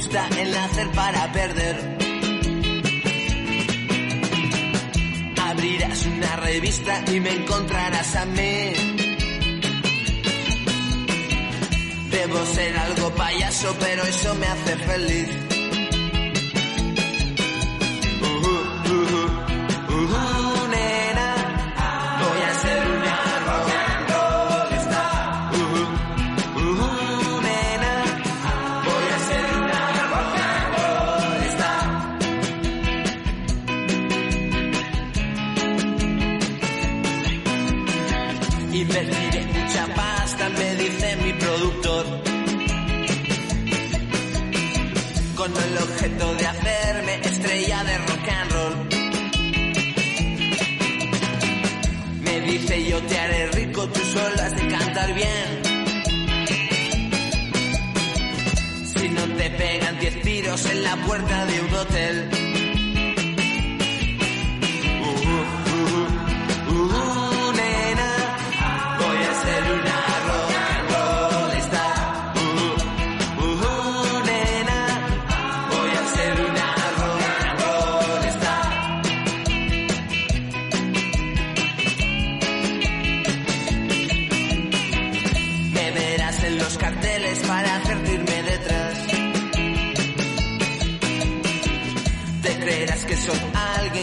gusta el nacer para perder. Abrirás una revista y me encontrarás a mí. Debo ser algo payaso, pero eso me hace feliz. Te haré rico, tú solo has de cantar bien. Si no te pegan diez tiros en la puerta de un hotel.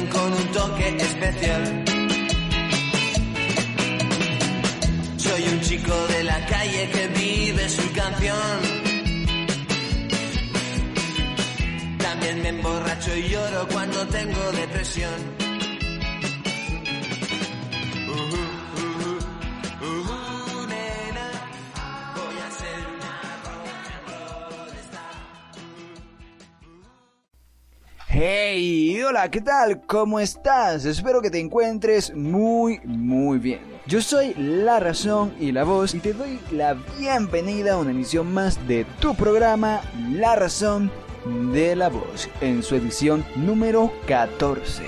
Con un toque especial. Soy un chico de la calle que vive su canción. También me emborracho y lloro cuando tengo depresión. Hola, ¿qué tal? ¿Cómo estás? Espero que te encuentres muy, muy bien. Yo soy La Razón y la Voz y te doy la bienvenida a una emisión más de tu programa La Razón de la Voz en su edición número 14.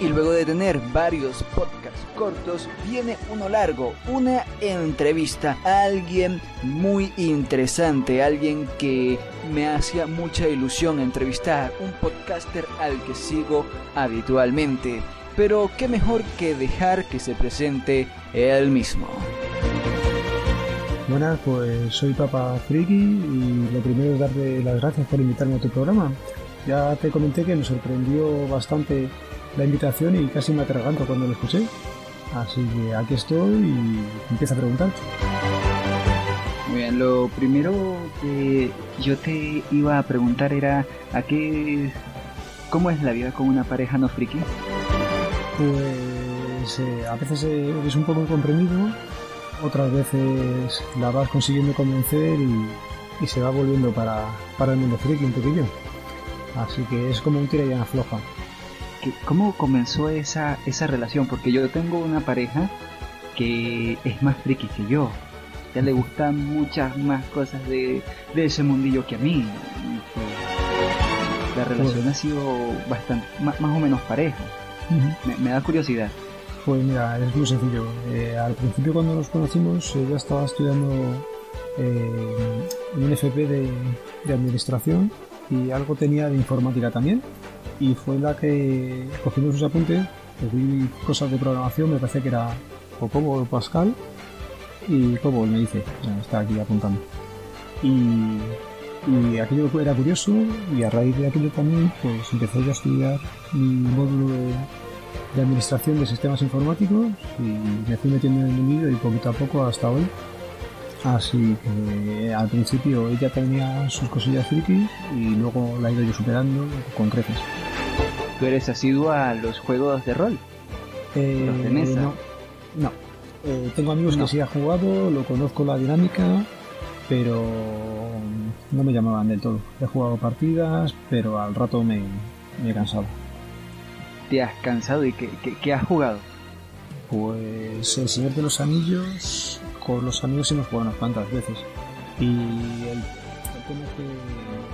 Y luego de tener varios podcasts cortos, viene uno largo, una entrevista a alguien muy interesante, alguien que me hacía mucha ilusión entrevistar, un podcaster al que sigo habitualmente. Pero qué mejor que dejar que se presente él mismo. Buenas, pues soy Papa Friki y lo primero es darte las gracias por invitarme a tu programa. Ya te comenté que me sorprendió bastante la invitación y casi me atraganto cuando lo escuché. Así que aquí estoy y empieza a preguntar. Muy bien, lo primero que yo te iba a preguntar era a qué cómo es la vida con una pareja no friki. Pues eh, a veces eh, es un poco incomprendido, otras veces la vas consiguiendo convencer y, y se va volviendo para, para el mundo friki un poquillo. Así que es como un tira y afloja. ¿Qué- ¿Cómo comenzó esa esa relación? Porque yo tengo una pareja que es más friki que yo. Ya le gustan muchas más cosas de, de ese mundillo que a mí. La relación ha sido bastante más, más o menos pareja. Me, me da curiosidad. Pues mira, es muy sencillo. Eh, al principio cuando nos conocimos ella estaba estudiando eh, un FP de, de administración y algo tenía de informática también. Y fue la que cogimos sus apuntes, pues vi cosas de programación, me parece que era o Cobol o Pascal y Cobol me dice, está aquí apuntando. Y, aquello era curioso y a raíz de aquello también pues empecé yo a estudiar mi módulo de, administración de sistemas informáticos y me fui metiendo en el mundillo y poquito a poco hasta hoy. Así que al principio ella tenía sus cosillas frikis y luego la he ido yo superando con creces. ¿Tú eres asiduo a los juegos de rol? Eh, ¿Los de mesa? No, no. Eh, tengo amigos No. que sí han jugado, lo conozco la dinámica, pero no me llamaban del todo. He jugado partidas, pero al rato me, me he cansado. ¿Te has cansado y qué, qué- qué has jugado? Pues El Señor de los Anillos, con los amigos hemos jugado unas cuantas veces. Y el, el tema es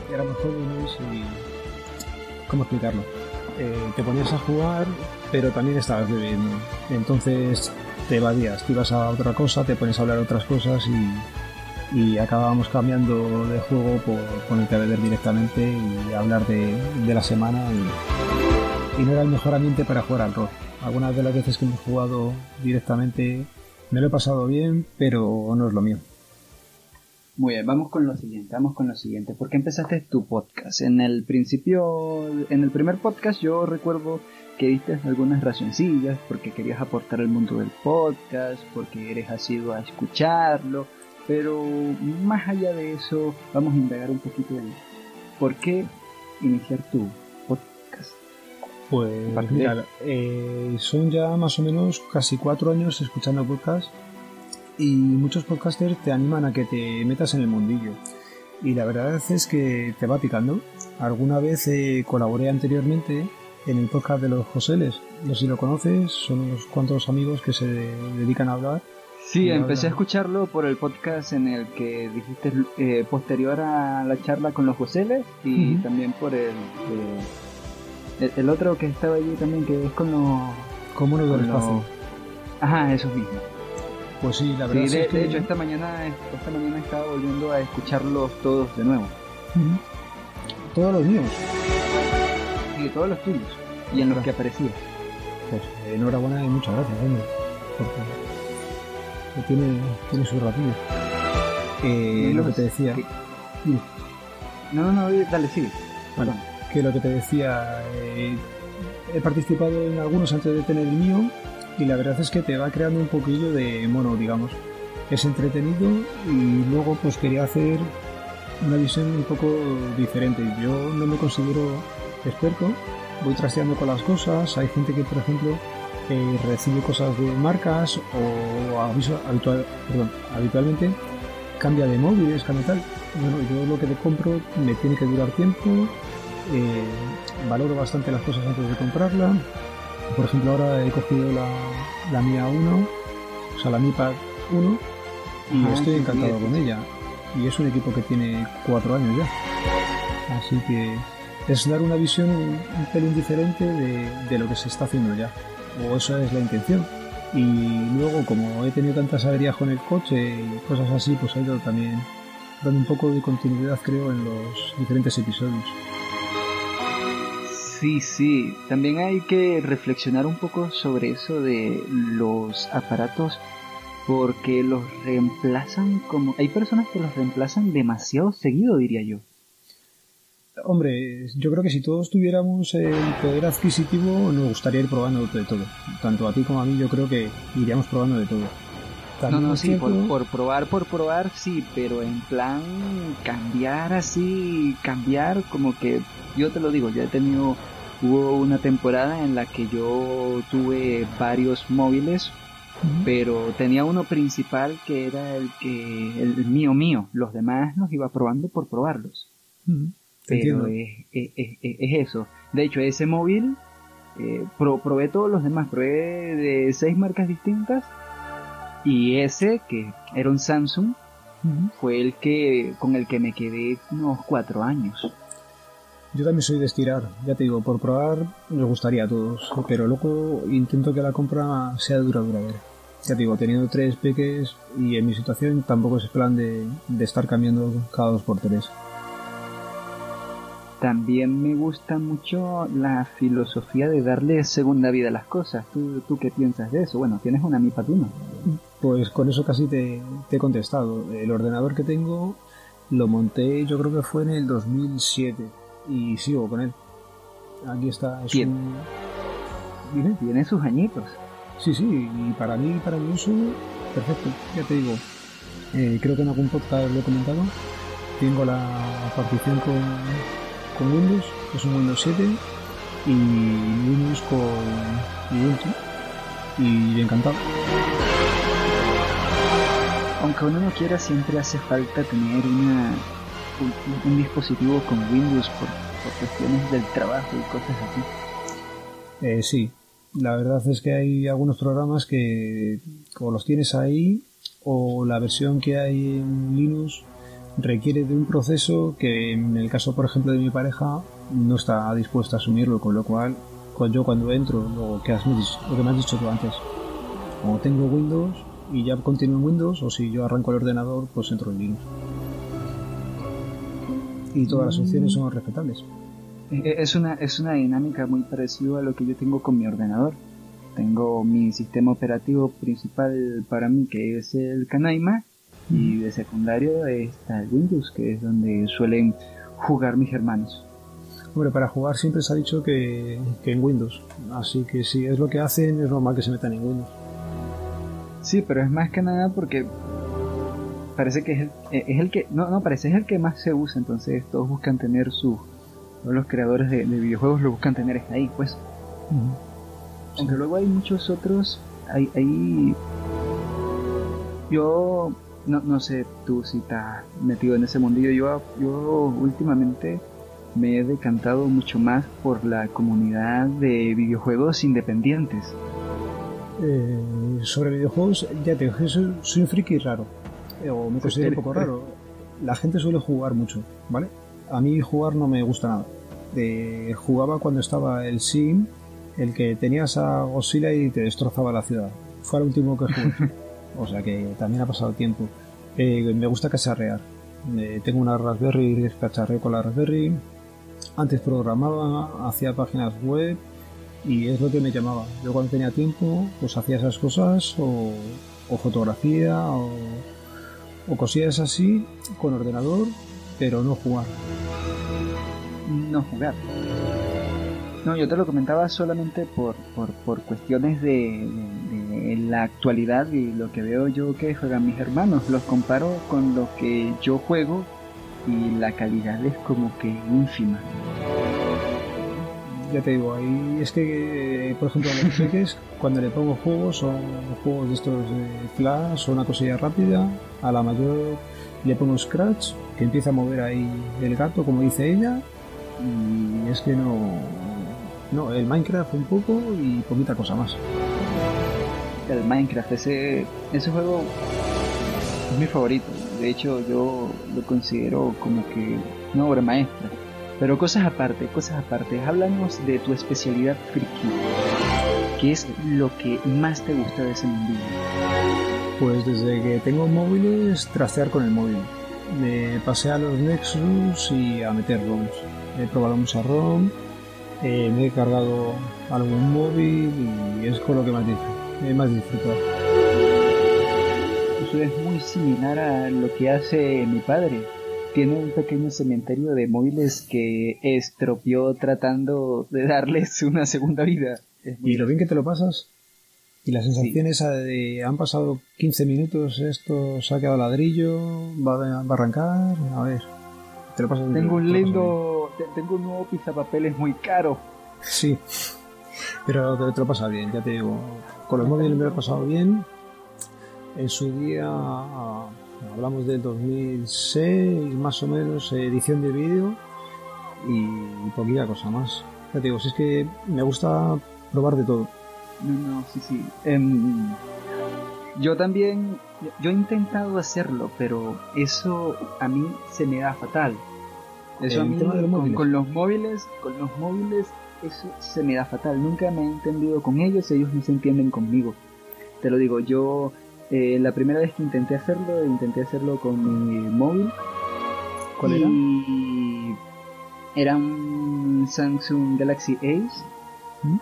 que éramos jóvenes y... ¿Cómo explicarlo? Eh, te ponías a jugar, pero también estabas bebiendo. Entonces te evadías, te ibas a otra cosa, te pones a hablar otras cosas y, y acabábamos cambiando de juego por ponerte a beber directamente y hablar de, de la semana y, y no era el mejor ambiente para jugar al rol. Algunas de las veces que hemos jugado directamente me lo he pasado bien, pero no es lo mío. Muy bien, vamos con lo siguiente, vamos con lo siguiente. ¿Por qué empezaste tu podcast? En el principio, en el primer podcast yo recuerdo que diste algunas razoncillas porque querías aportar al mundo del podcast, porque eres asiduo a escucharlo, pero más allá de eso, vamos a indagar un poquito en por qué iniciar tu. Pues mira, eh, son ya más o menos casi cuatro años escuchando podcast y muchos podcasters te animan a que te metas en el mundillo. Y la verdad es que te va picando. Alguna vez eh, colaboré anteriormente en el podcast de los Joseles. No sé si lo conoces, son unos cuantos amigos que se dedican a hablar. Sí, empecé a escucharlo por el podcast en el que dijiste eh, posterior a la charla con los Joseles y también por el, eh, el, el otro que estaba allí también que es con los... ¿Cómo no del con los- espacio? Ajá, esos mismos. Pues sí, la Sí, verdad de, es que... de hecho esta mañana, esta mañana estaba volviendo a escucharlos todos de nuevo. Todos los míos. Y todos los tuyos. Y en los que aparecía. Pues eh, enhorabuena y muchas gracias, hombre. Porque tiene, tiene su ratillo. Eh, lo que te decía. sí. No, no, no, dale, sigue. Bueno, que lo que te decía, eh, he participado en algunos antes de tener el mío y la verdad es que te va creando un poquillo de mono, digamos. Es entretenido y luego pues quería hacer una visión un poco diferente. Yo no me considero experto, voy trasteando con las cosas, hay gente que por ejemplo eh, recibe cosas de marcas o aviso habitual, perdón, habitualmente cambia de móviles, cambia tal. Bueno, yo lo que te compro me tiene que durar tiempo, eh, valoro bastante las cosas antes de comprarla. Por ejemplo, ahora he cogido la, la Mia 1, o sea, la Mi Pad 1, y Ajá, estoy encantado sí, con ella. Y es un equipo que tiene cuatro años ya. Así que es dar una visión un, un pelín diferente de, de lo que se está haciendo ya. O esa es la intención. Y luego, como he tenido tantas averías con el coche y cosas así, pues ha ido también dando un poco de continuidad, creo, en los diferentes episodios. Sí, sí. También hay que reflexionar un poco sobre eso de los aparatos porque los reemplazan como... Hay personas que los reemplazan demasiado seguido, diría yo. Hombre, yo creo que si todos tuviéramos el poder adquisitivo, nos gustaría ir probando de todo. Tanto a ti como a mí, yo creo que iríamos probando de todo. No, También no, sí, cierto- por, por probar, por probar, sí, pero en plan cambiar así, cambiar como que, yo te lo digo, yo he tenido, hubo una temporada en la que yo tuve varios móviles, pero tenía uno principal que era el que, el, mío mío, los demás los iba probando por probarlos. Pero es, es, es- es eso. De hecho, ese móvil, eh, pro- probé todos los demás, probé de seis marcas distintas y ese, que era un Samsung, fue el que con el que me quedé unos cuatro años. Yo también soy de estirar, ya te digo, por probar nos gustaría a todos, pero luego intento que la compra sea de duradera. Ya te digo, teniendo tres peques y en mi situación tampoco es plan de, de estar cambiando cada dos por tres. También me gusta mucho la filosofía de darle segunda vida a las cosas. ¿Tú, tú qué piensas de eso? Bueno, tienes una Mi Pad 1. Pues con eso casi te, te he contestado. El ordenador que tengo lo monté yo creo que fue en el 2007 y sigo con él. Aquí está. Es Bien. un... Dime. Tiene sus añitos. Sí, sí, y para mí, para mi uso, perfecto. Ya te digo, eh, creo que en algún podcast lo he comentado. Tengo la partición con, con Windows, que es un Windows 7, y Linux con Ubuntu. Y encantado. Aunque uno no quiera, siempre hace falta tener una, un, dispositivo con Windows por, cuestiones del trabajo y cosas así. Eh, sí, la verdad es que hay algunos programas que o los tienes ahí o la versión que hay en Linux requiere de un proceso que en el caso por ejemplo de mi pareja no está dispuesta a asumirlo con lo cual cu- yo cuando entro lo que, has lo que me has dicho tú antes como tengo Windows y ya continúo en Windows, o si yo arranco el ordenador, pues entro en Linux. Y todas las opciones son respetables. Eh, Es una, es una dinámica muy parecida a lo que yo tengo con mi ordenador. Tengo mi sistema operativo principal para mí, que es el Canaima, y de secundario está el Windows, que es donde suelen jugar mis hermanos. Hombre, para jugar siempre se ha dicho que, que en Windows. Así que si es lo que hacen, es normal que se metan en Windows. Sí, pero es más que nada porque parece que es el, eh, es el que, no, no, parece es el que más se usa, entonces todos buscan tener su, todos los creadores de, de videojuegos lo buscan tener ahí, pues. Aunque luego hay muchos otros, hay, hay yo no, no sé tú si estás metido en ese mundillo, yo, yo últimamente me he decantado mucho más por la comunidad de videojuegos independientes. Eh, sobre videojuegos, ya te digo, que soy, soy un friki raro. Eh, o me considero un poco raro. La gente suele jugar mucho, ¿vale? A mí jugar no me gusta nada. Eh, jugaba cuando estaba el Sim, el que tenías a Godzilla y te destrozaba la ciudad. Fue el último que jugué. o sea que también ha pasado tiempo. Eh, me gusta cacharrear. Eh, tengo una Raspberry, cacharreo con la Raspberry. Antes programaba, hacía páginas web y es lo que me llamaba. Yo cuando tenía tiempo, pues hacía esas cosas o, o fotografía o, o cosillas así con ordenador, pero no jugar. no jugar. No, yo te lo comentaba solamente por, por, por cuestiones de, de- de la actualidad y lo que veo yo que juegan mis hermanos. Los comparo con lo que yo juego y la calidad es como que ínfima. Ya te digo, ahí es que, por ejemplo, a los peques, cuando le pongo juegos, son juegos de estos de flash o una cosilla rápida, a la mayor le pongo Scratch, que empieza a mover ahí el gato, como dice ella, y es que no... No, el Minecraft un poco y poquita cosa más. El Minecraft, ese, ese juego es mi favorito. De hecho, yo lo considero como que una obra maestra. Pero cosas aparte, cosas aparte. Háblanos de tu especialidad friki. ¿Qué es lo que más te gusta de ese mundillo? Pues desde que tengo móviles, trastear con el móvil. Me pasé a los Nexus y a meter ROMs. He probado mucha ROM, eh, me he cargado algún móvil y es con lo que más. He más disfrutado. Eso es muy similar a lo que hace mi padre. Tiene un pequeño cementerio de móviles que estropeó tratando de darles una segunda vida. Y lo bien que te lo pasas. Y la sensación esa de han pasado 15 minutos, esto se ha quedado ladrillo, va, a- va a arrancar, a ver. Te lo pasas bien, Tengo un lindo, te- tengo un nuevo pizapapeles muy caro. Sí, pero te, te lo pasas bien, ya te digo. Con los móviles me lo he pasado bien. En su día, hablamos del 2006, más o menos, edición de vídeo y poquita cosa más. Ya te digo, si es que me gusta probar de todo. No, no, sí, sí. Em, yo también, yo he intentado hacerlo, pero eso a mí se me da fatal. Eso a mí con, móviles. con los móviles, con los móviles, eso se me da fatal. Nunca me he entendido con ellos, ellos no se entienden conmigo. Te lo digo, yo eh, la primera vez que intenté hacerlo, intenté hacerlo con mi móvil. ¿Cuál era? y era un Samsung Galaxy Ace ¿Mm?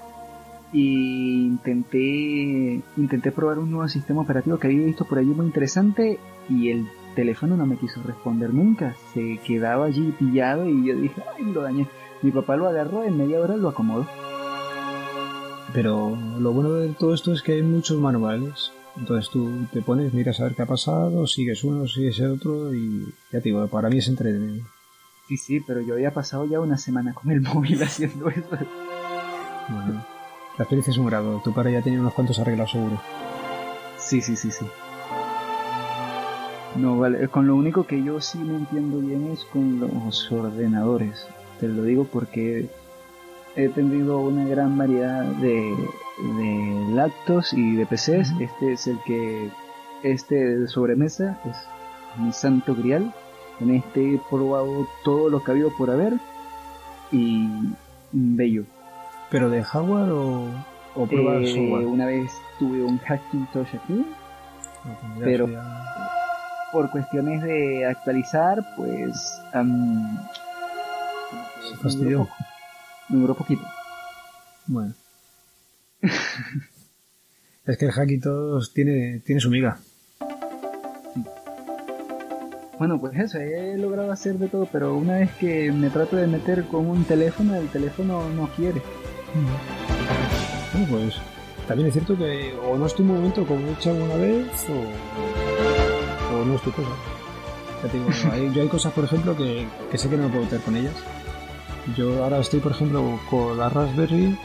Y intenté intenté probar un nuevo sistema operativo que había visto por allí muy interesante y el teléfono no me quiso responder nunca. Se quedaba allí pillado y yo dije ay lo dañé mi papá lo agarró en media hora lo acomodó. Pero lo bueno de todo esto es que hay muchos manuales. Entonces tú te pones, miras a ver qué ha pasado, sigues uno, sigues el otro y ya te digo, para mí es entretenido. sí sí pero yo había pasado ya una semana con el móvil haciendo eso. Bueno, la experiencia es un grado. Tu padre ya tenía unos cuantos arreglos seguro. Sí, sí, sí, sí. No, vale, con lo único que yo sí me entiendo bien es con los ordenadores. Te lo digo porque he tenido una gran variedad de, de laptops y de PCs. Este es el que, este de sobremesa es mi santo grial. En este he probado todo lo que ha habido por haber y bello. ¿Pero de hardware o, o pruebas Eh, software? una vez tuve un Hackintosh aquí No, Pero- ya- Por cuestiones de actualizar, pues... am, Se fastidió. Me duró poquito. Bueno. es que el Hackitos tiene, tiene su miga. Bueno, pues eso, he logrado hacer de todo, pero una vez que me trato de meter con un teléfono, el teléfono no quiere. Bueno, pues también es cierto que o no es tu momento como he hecho alguna vez o, o no es tu cosa. Ya te digo, hay- yo hay cosas, por ejemplo, que, que sé que no me puedo meter con ellas. Yo ahora estoy, por ejemplo, con la Raspberry,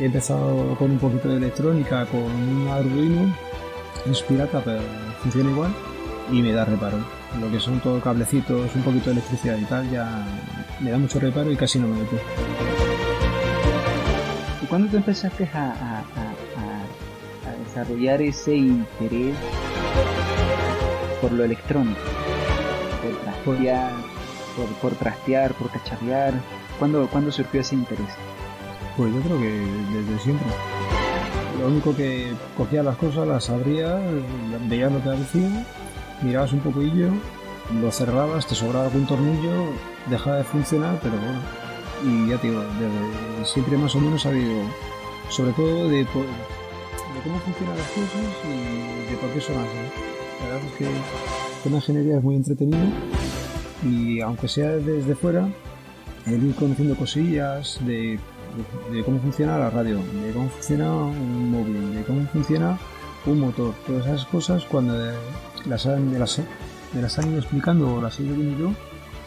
he empezado con un poquito de electrónica, con un Arduino, es pirata, pero funciona igual y me da reparo. Lo que son todo cablecitos, un poquito de electricidad y tal, ya me da mucho reparo y casi no me meto. ¿Y cuándo tú empezaste a, desarrollar ese interés por lo electrónico? Por trastear, por, por trastear, por cacharrear. ¿Cuándo, ¿Cuándo surgió ese interés? Pues yo creo que desde siempre. Lo único que cogías las cosas, las abrías, veías lo que decía, mirabas un poquillo, lo cerrabas, te sobraba algún tornillo, dejaba de funcionar, pero bueno. Y ya te digo, desde siempre más o menos ha habido, sobre todo de, de cómo funcionan las cosas y de por qué son así. La verdad es que una ingeniería es muy entretenido y aunque sea desde fuera, el ir conociendo cosillas de, de, de cómo funciona la radio, de cómo funciona un móvil, de cómo funciona un motor, todas esas cosas cuando las han, las, me las han ido explicando o las he ido viendo yo,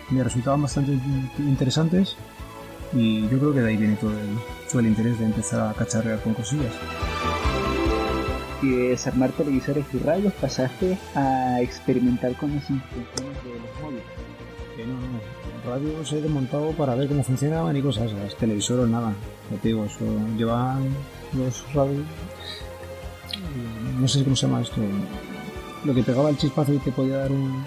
me resultaban bastante in- interesantes y yo creo que de ahí viene todo el, todo el interés de empezar a cacharrear con cosillas. Y de desarmar televisores y radios pasaste a experimentar con las instrucciones de los móviles. Que no, no, radios he desmontado para ver cómo funcionaban y cosas, las televisores nada, ya te digo, eso llevan los radios, no sé cómo se llama esto, lo que pegaba el chispazo y te podía dar un-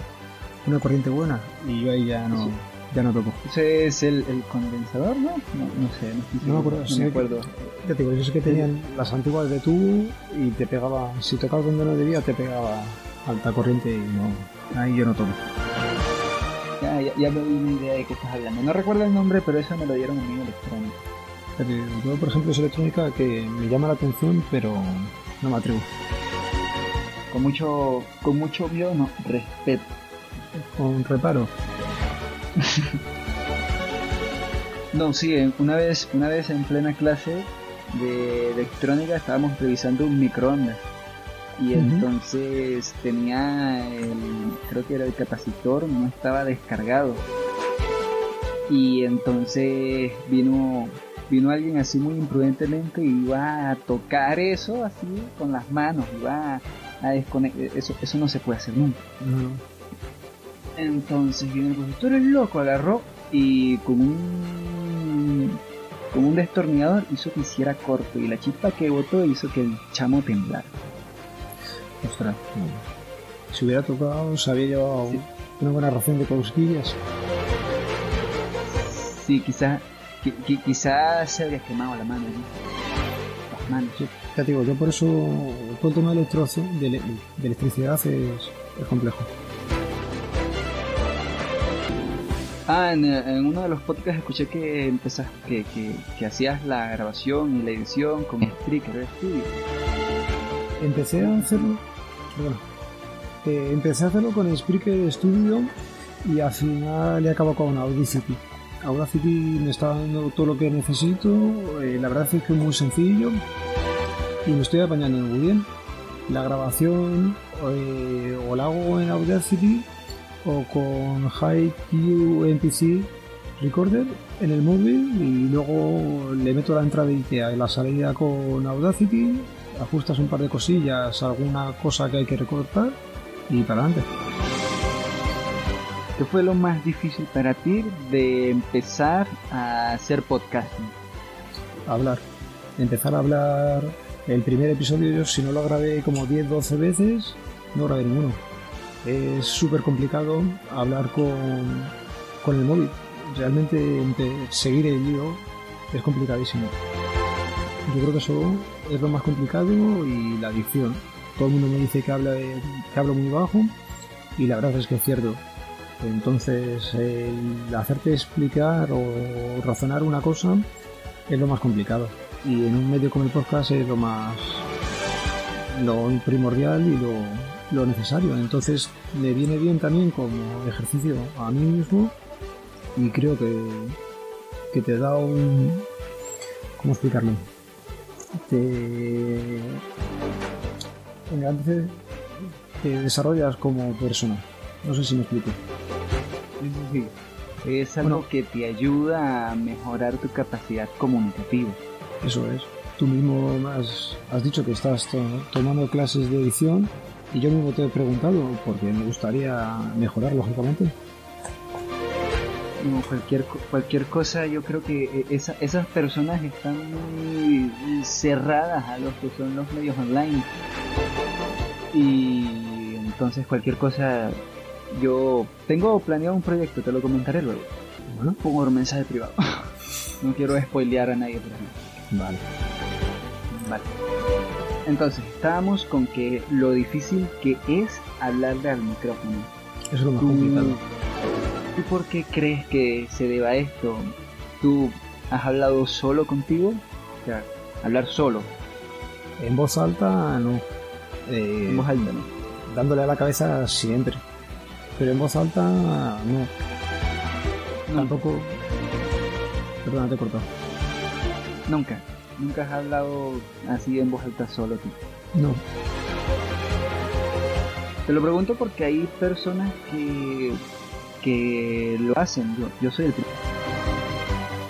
una corriente buena y yo ahí ya no, Sí. Ya no toco. Ese es el, el condensador, ¿no? No, no sé, no, me acuerdo, no me acuerdo. Ya te digo, yo sé que tenían las antiguas de tubo y te pegaba, si tocabas donde no debía te pegaba alta corriente y no, ahí yo no toco. Ya, ya, ya me doy una idea de qué estás hablando. No recuerdo el nombre, pero eso me lo dieron en te digo, Yo, por ejemplo, es electrónica que me llama la atención, pero no me atrevo. Con mucho, con mucho obvio, no, respeto. Con reparo. No, sí, una vez, una vez en plena clase de electrónica estábamos revisando un microondas. Y entonces tenía el, creo que era el capacitor, no estaba descargado. Y entonces vino, vino alguien así muy imprudentemente y iba a tocar eso así con las manos, iba a, a desconectar, eso, eso no se puede hacer nunca. Entonces viene el profesor, el loco, agarró y con un con un destornillador hizo que hiciera corto y la chispa que botó hizo que el chamo temblara. Ostras, no. Si hubiera tocado, se había llevado Sí. una buena ración de cosquillas. Sí, quizás quizás se habría quemado la mano, ¿no? las manos. Sí, ya te digo, yo por eso todo el tema de electricidad es, es complejo. Ah, en, uno de los podcasts escuché que empezas, que, que, hacías la grabación y la edición con Spreaker Studio. Empecé a hacerlo, perdona, Eh, empecé a hacerlo con Spreaker Studio y al final he acabado con Audacity. Audacity me está dando todo lo que necesito, eh, la verdad es que es muy sencillo y me estoy apañando muy bien. La grabación eh, o la hago en Audacity o con HiQ MPC Recorder en el móvil y luego le meto la entrada IKEA y la salida con Audacity, ajustas un par de cosillas, alguna cosa que hay que recortar y para adelante. ¿Qué fue lo más difícil para ti de empezar a hacer podcasting? Hablar. Empezar a hablar el primer episodio, yo si no lo grabé como 10-12 veces, no grabé ninguno. Es súper complicado hablar con, con el móvil. Realmente seguir el hilo es complicadísimo. Yo creo que eso es lo más complicado y la adicción. todo el mundo me dice que, habla que hablo muy bajo y la verdad es que es cierto. Entonces, el hacerte explicar o razonar una cosa es lo más complicado. Y en un medio como el podcast es lo más lo primordial y lo, lo necesario. Entonces, me viene bien también como ejercicio a mí mismo y creo que, que te da un... ¿Cómo explicarlo? Te engrandece, te desarrollas como persona. No sé si me explico. Sí, sí. Es algo Bueno. que te ayuda a mejorar tu capacidad comunicativa. Eso es. Tú mismo has, has dicho que estás to- tomando clases de edición y yo mismo te he preguntado porque me gustaría mejorar, lógicamente. No, cualquier, cualquier cosa, yo creo que eh, esa- esas personas están muy cerradas a los que son los medios online. Y entonces cualquier cosa, yo tengo planeado un proyecto, te lo comentaré luego. Bueno, Pongo un mensaje privado. no quiero spoilear a nadie por ejemplo. vale. Vale. Entonces, estábamos con que lo difícil que es hablarle al micrófono. Eso es lo más ¿Tú, complicado. ¿Tú por qué crees que se deba a esto? ¿Tú has hablado solo contigo? O sea, hablar solo, En voz alta, no. Eh, en voz alta, ¿no? dándole a la cabeza siempre. Pero en voz alta, no. No, Tampoco. Perdona, te he cortado. Nunca. Nunca has hablado así en voz alta solo tú. No. Te lo pregunto porque hay personas que, que lo hacen. Yo, yo soy el primero.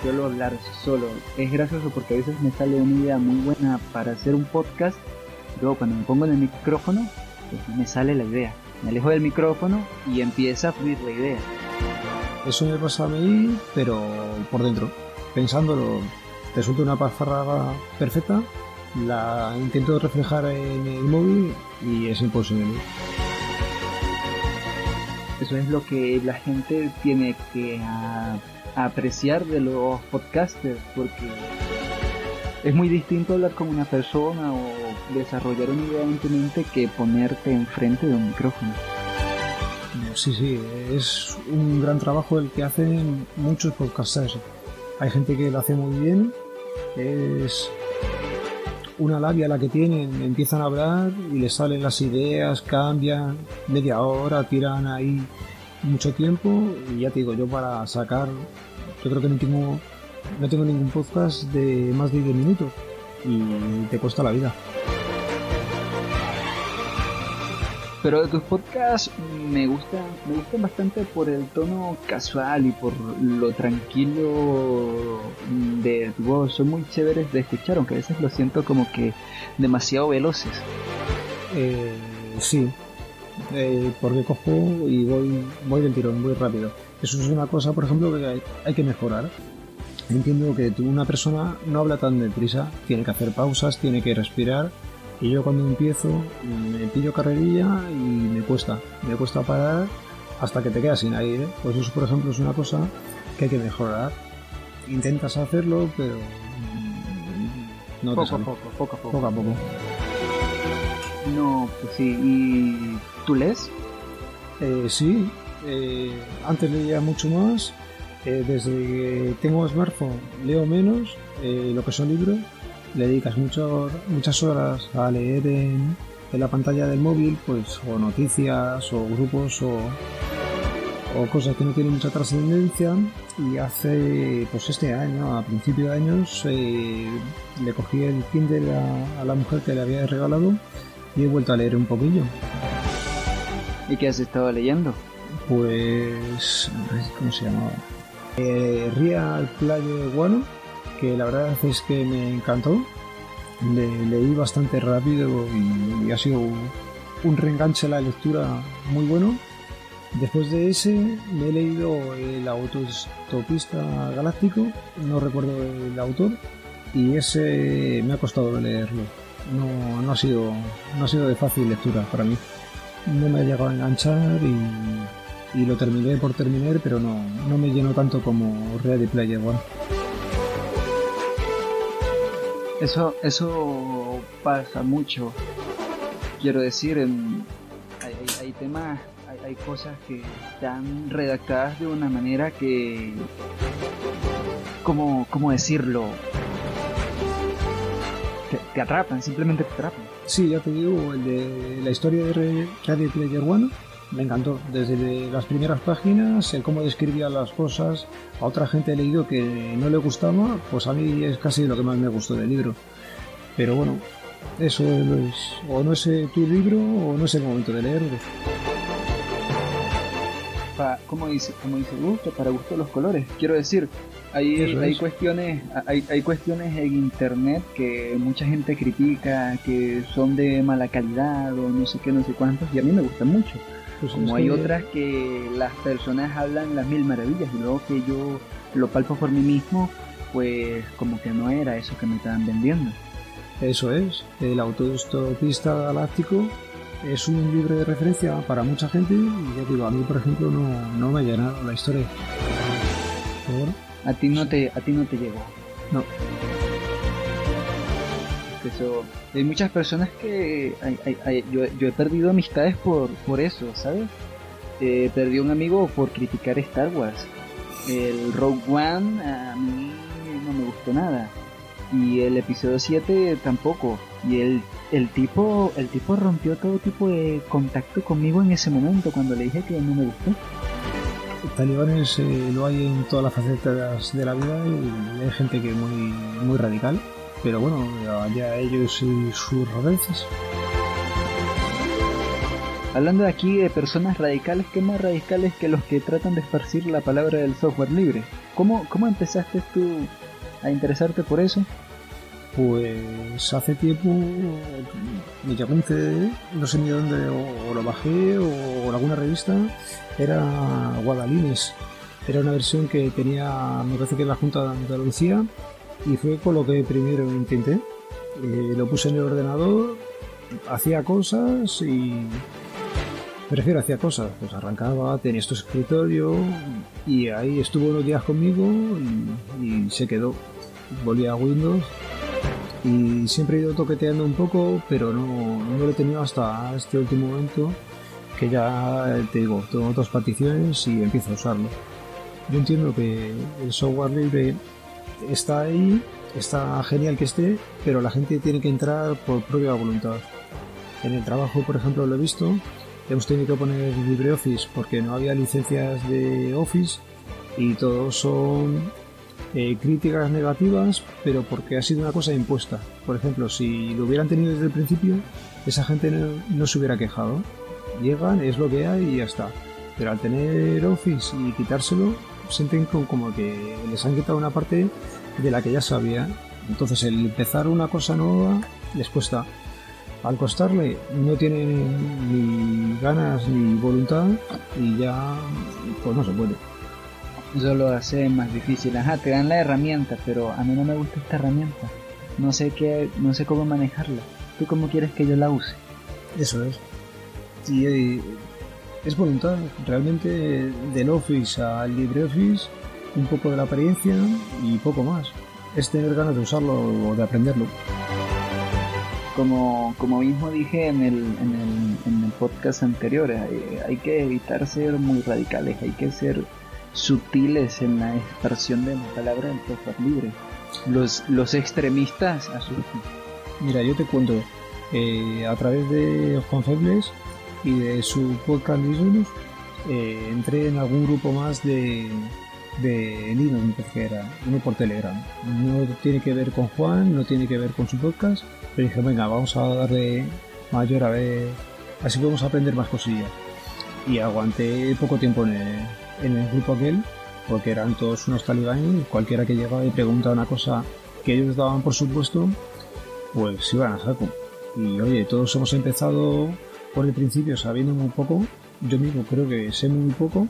Suelo hablar solo. Es gracioso porque a veces me sale una idea muy buena para hacer un podcast. Luego cuando me pongo en el micrófono, pues me sale la idea. Me alejo del micrófono y empieza a fluir la idea. Eso me pasa a mí, pero por dentro. Pensándolo, te suelto una pafarraga perfecta, la intento reflejar en el móvil y es imposible. Eso es lo que la gente tiene que apreciar de los podcasters, porque es muy distinto hablar con una persona o desarrollar una idea en tu mente que ponerte enfrente de un micrófono. Sí, sí, es un gran trabajo el que hacen muchos podcasters. Hay gente que lo hace muy bien, es una labia la que tienen, empiezan a hablar y les salen las ideas, cambian, media hora, tiran ahí mucho tiempo y ya te digo, yo para sacar, yo creo que no tengo, no tengo ningún podcast de más de 10 minutos y te cuesta la vida. Pero de tus podcasts me gustan, me gustan bastante por el tono casual y por lo tranquilo de tu voz. Son muy chéveres de escuchar, aunque a veces los siento como que demasiado veloces. Eh, sí, eh, porque cojo y voy, voy del tirón, voy rápido. Eso es una cosa, por ejemplo, que hay, hay que mejorar. Entiendo que tú, una persona no habla tan deprisa, tiene que hacer pausas, tiene que respirar. Y yo cuando empiezo me pillo carrerilla y me cuesta, me cuesta parar hasta que te quedas sin aire. Pues eso, por ejemplo, es una cosa que hay que mejorar. Intentas hacerlo, pero no te poco a sale. poco, poco a poco. poco a poco. No, pues sí. ¿Y tú lees? Eh, sí, eh, antes leía mucho más. eh, desde que tengo smartphone leo menos eh, lo que son libros. Le dedicas mucho, muchas horas a leer en, en la pantalla del móvil, pues o noticias o grupos o, o cosas que no tienen mucha trascendencia. Y hace, pues este año, a principio de años, eh, le cogí el Kindle a, a la mujer que le había regalado y he vuelto a leer un poquillo. ¿Y qué has estado leyendo? Pues. ¿Cómo se llamaba? Eh, Real Player One, que la verdad es que me encantó. Le, leí bastante rápido y, y ha sido un, un reenganche a la lectura muy bueno. Después de ese, me he leído El Autostopista Galáctico, no recuerdo el autor, y ese me ha costado leerlo. No, no, ha sido, no ha sido de fácil lectura para mí no me ha llegado a enganchar y, y lo terminé por terminar, pero no, no me llenó tanto como Ready Player One. Eso, eso pasa mucho. Quiero decir, em, hay, hay- temas, hay, hay cosas que están redactadas de una manera que... ¿Cómo, cómo decirlo? Te, atrapan, simplemente te atrapan. Sí, ya te digo, el de la historia de Ready Player One me encantó. Desde las primeras páginas, el cómo describía las cosas, a otra gente he leído que no le gustaba, pues a mí es casi lo que más me gustó del libro. Pero bueno, eso es, o no es eh, tu libro o no es el momento de leerlo. Pa- ¿cómo dice, cómo dice gusto? Para gusto los colores. Quiero decir, hay, Eso hay es. cuestiones, hay, hay cuestiones en internet que mucha gente critica, que son de mala calidad o no sé qué, no sé cuántos, y a mí me gustan mucho. Pues Como hay otras que las personas hablan las mil maravillas y luego que yo lo palpo por mí mismo, pues como que no era eso que me estaban vendiendo. Eso es, el autostopista galáctico es un libro de referencia para mucha gente y ya digo, a mí por ejemplo no, no me ha llenado la historia. Bueno, A ti no te, a ti no te llegó. no. Hay muchas personas que yo he perdido amistades por, por eso ¿sabes? Eh, perdí un amigo por criticar Star Wars. El Rogue One a mí no me gustó nada. Y el episodio 7 tampoco. Y el, el tipo el tipo rompió todo tipo de contacto conmigo en ese momento cuando le dije que no me gustó. Talibanes eh, lo hay en todas las facetas de la vida y hay gente que es muy, muy radical, pero bueno, allá ellos y sus rodeces. Hablando aquí de personas radicales, ¿qué más radicales que los que tratan de esparcir la palabra del software libre? ¿Cómo, cómo empezaste tú a interesarte por eso? Pues hace tiempo me llegó un CD, no sé ni dónde, o, o lo bajé o, o alguna revista, era Guadalines. Era una versión que tenía, me parece que la Junta de Andalucía, y fue con lo que primero intenté. Eh, lo puse en el ordenador, hacía cosas y. Me refiero, hacía cosas. Pues arrancaba, tenía esto escritorio y ahí estuvo unos días conmigo y, y se quedó. Volví a Windows y siempre he ido toqueteando un poco, pero no, no lo he tenido hasta este último momento que ya eh, te digo, tengo otras particiones y empiezo a usarlo. Yo entiendo que el software libre está ahí, está genial que esté, pero la gente tiene que entrar por propia voluntad. En el trabajo, por ejemplo, lo he visto, hemos tenido que poner LibreOffice porque no había licencias de Office y todos son eh, críticas negativas, pero porque ha sido una cosa impuesta. Por ejemplo, si lo hubieran tenido desde el principio, esa gente no, no se hubiera quejado. Llegan, es lo que hay y ya está. Pero al tener Office y quitárselo, sienten co- como que les han quitado una parte de la que ya sabían. Entonces el empezar una cosa nueva les cuesta. Al costarle no tienen ni ganas ni voluntad y ya pues no se puede. Eso lo hace más difícil. Ajá, te dan la herramienta, pero a mí no me gusta esta herramienta. No sé qué, no sé cómo manejarla. ¿Tú cómo quieres que yo la use? Eso es. Y eh, es voluntad, realmente del Office al LibreOffice, un poco de la apariencia y poco más. Es tener ganas de usarlo o de aprenderlo. Como, como mismo dije en el, en el, en el podcast anterior, hay, hay que evitar ser muy radicales, hay que ser sutiles en la expresión de la palabra del software libre. Los, los extremistas asustan. Mira, yo te cuento, eh, a través de Juan Febles y de su podcast Linux, eh, entré en algún grupo más de, de Linux, que era, uno por Telegram. No tiene que ver con Juan, no tiene que ver con su podcast, pero dije, venga, vamos a darle mayor a ver, así podemos aprender más cosillas. Y aguanté poco tiempo en el, en el grupo aquel, porque eran todos unos talibanes, cualquiera que llegaba y preguntaba una cosa que ellos daban por supuesto, pues iban a saco. Y oye, todos hemos empezado por el principio sabiendo muy poco. Yo mismo creo que sé muy poco.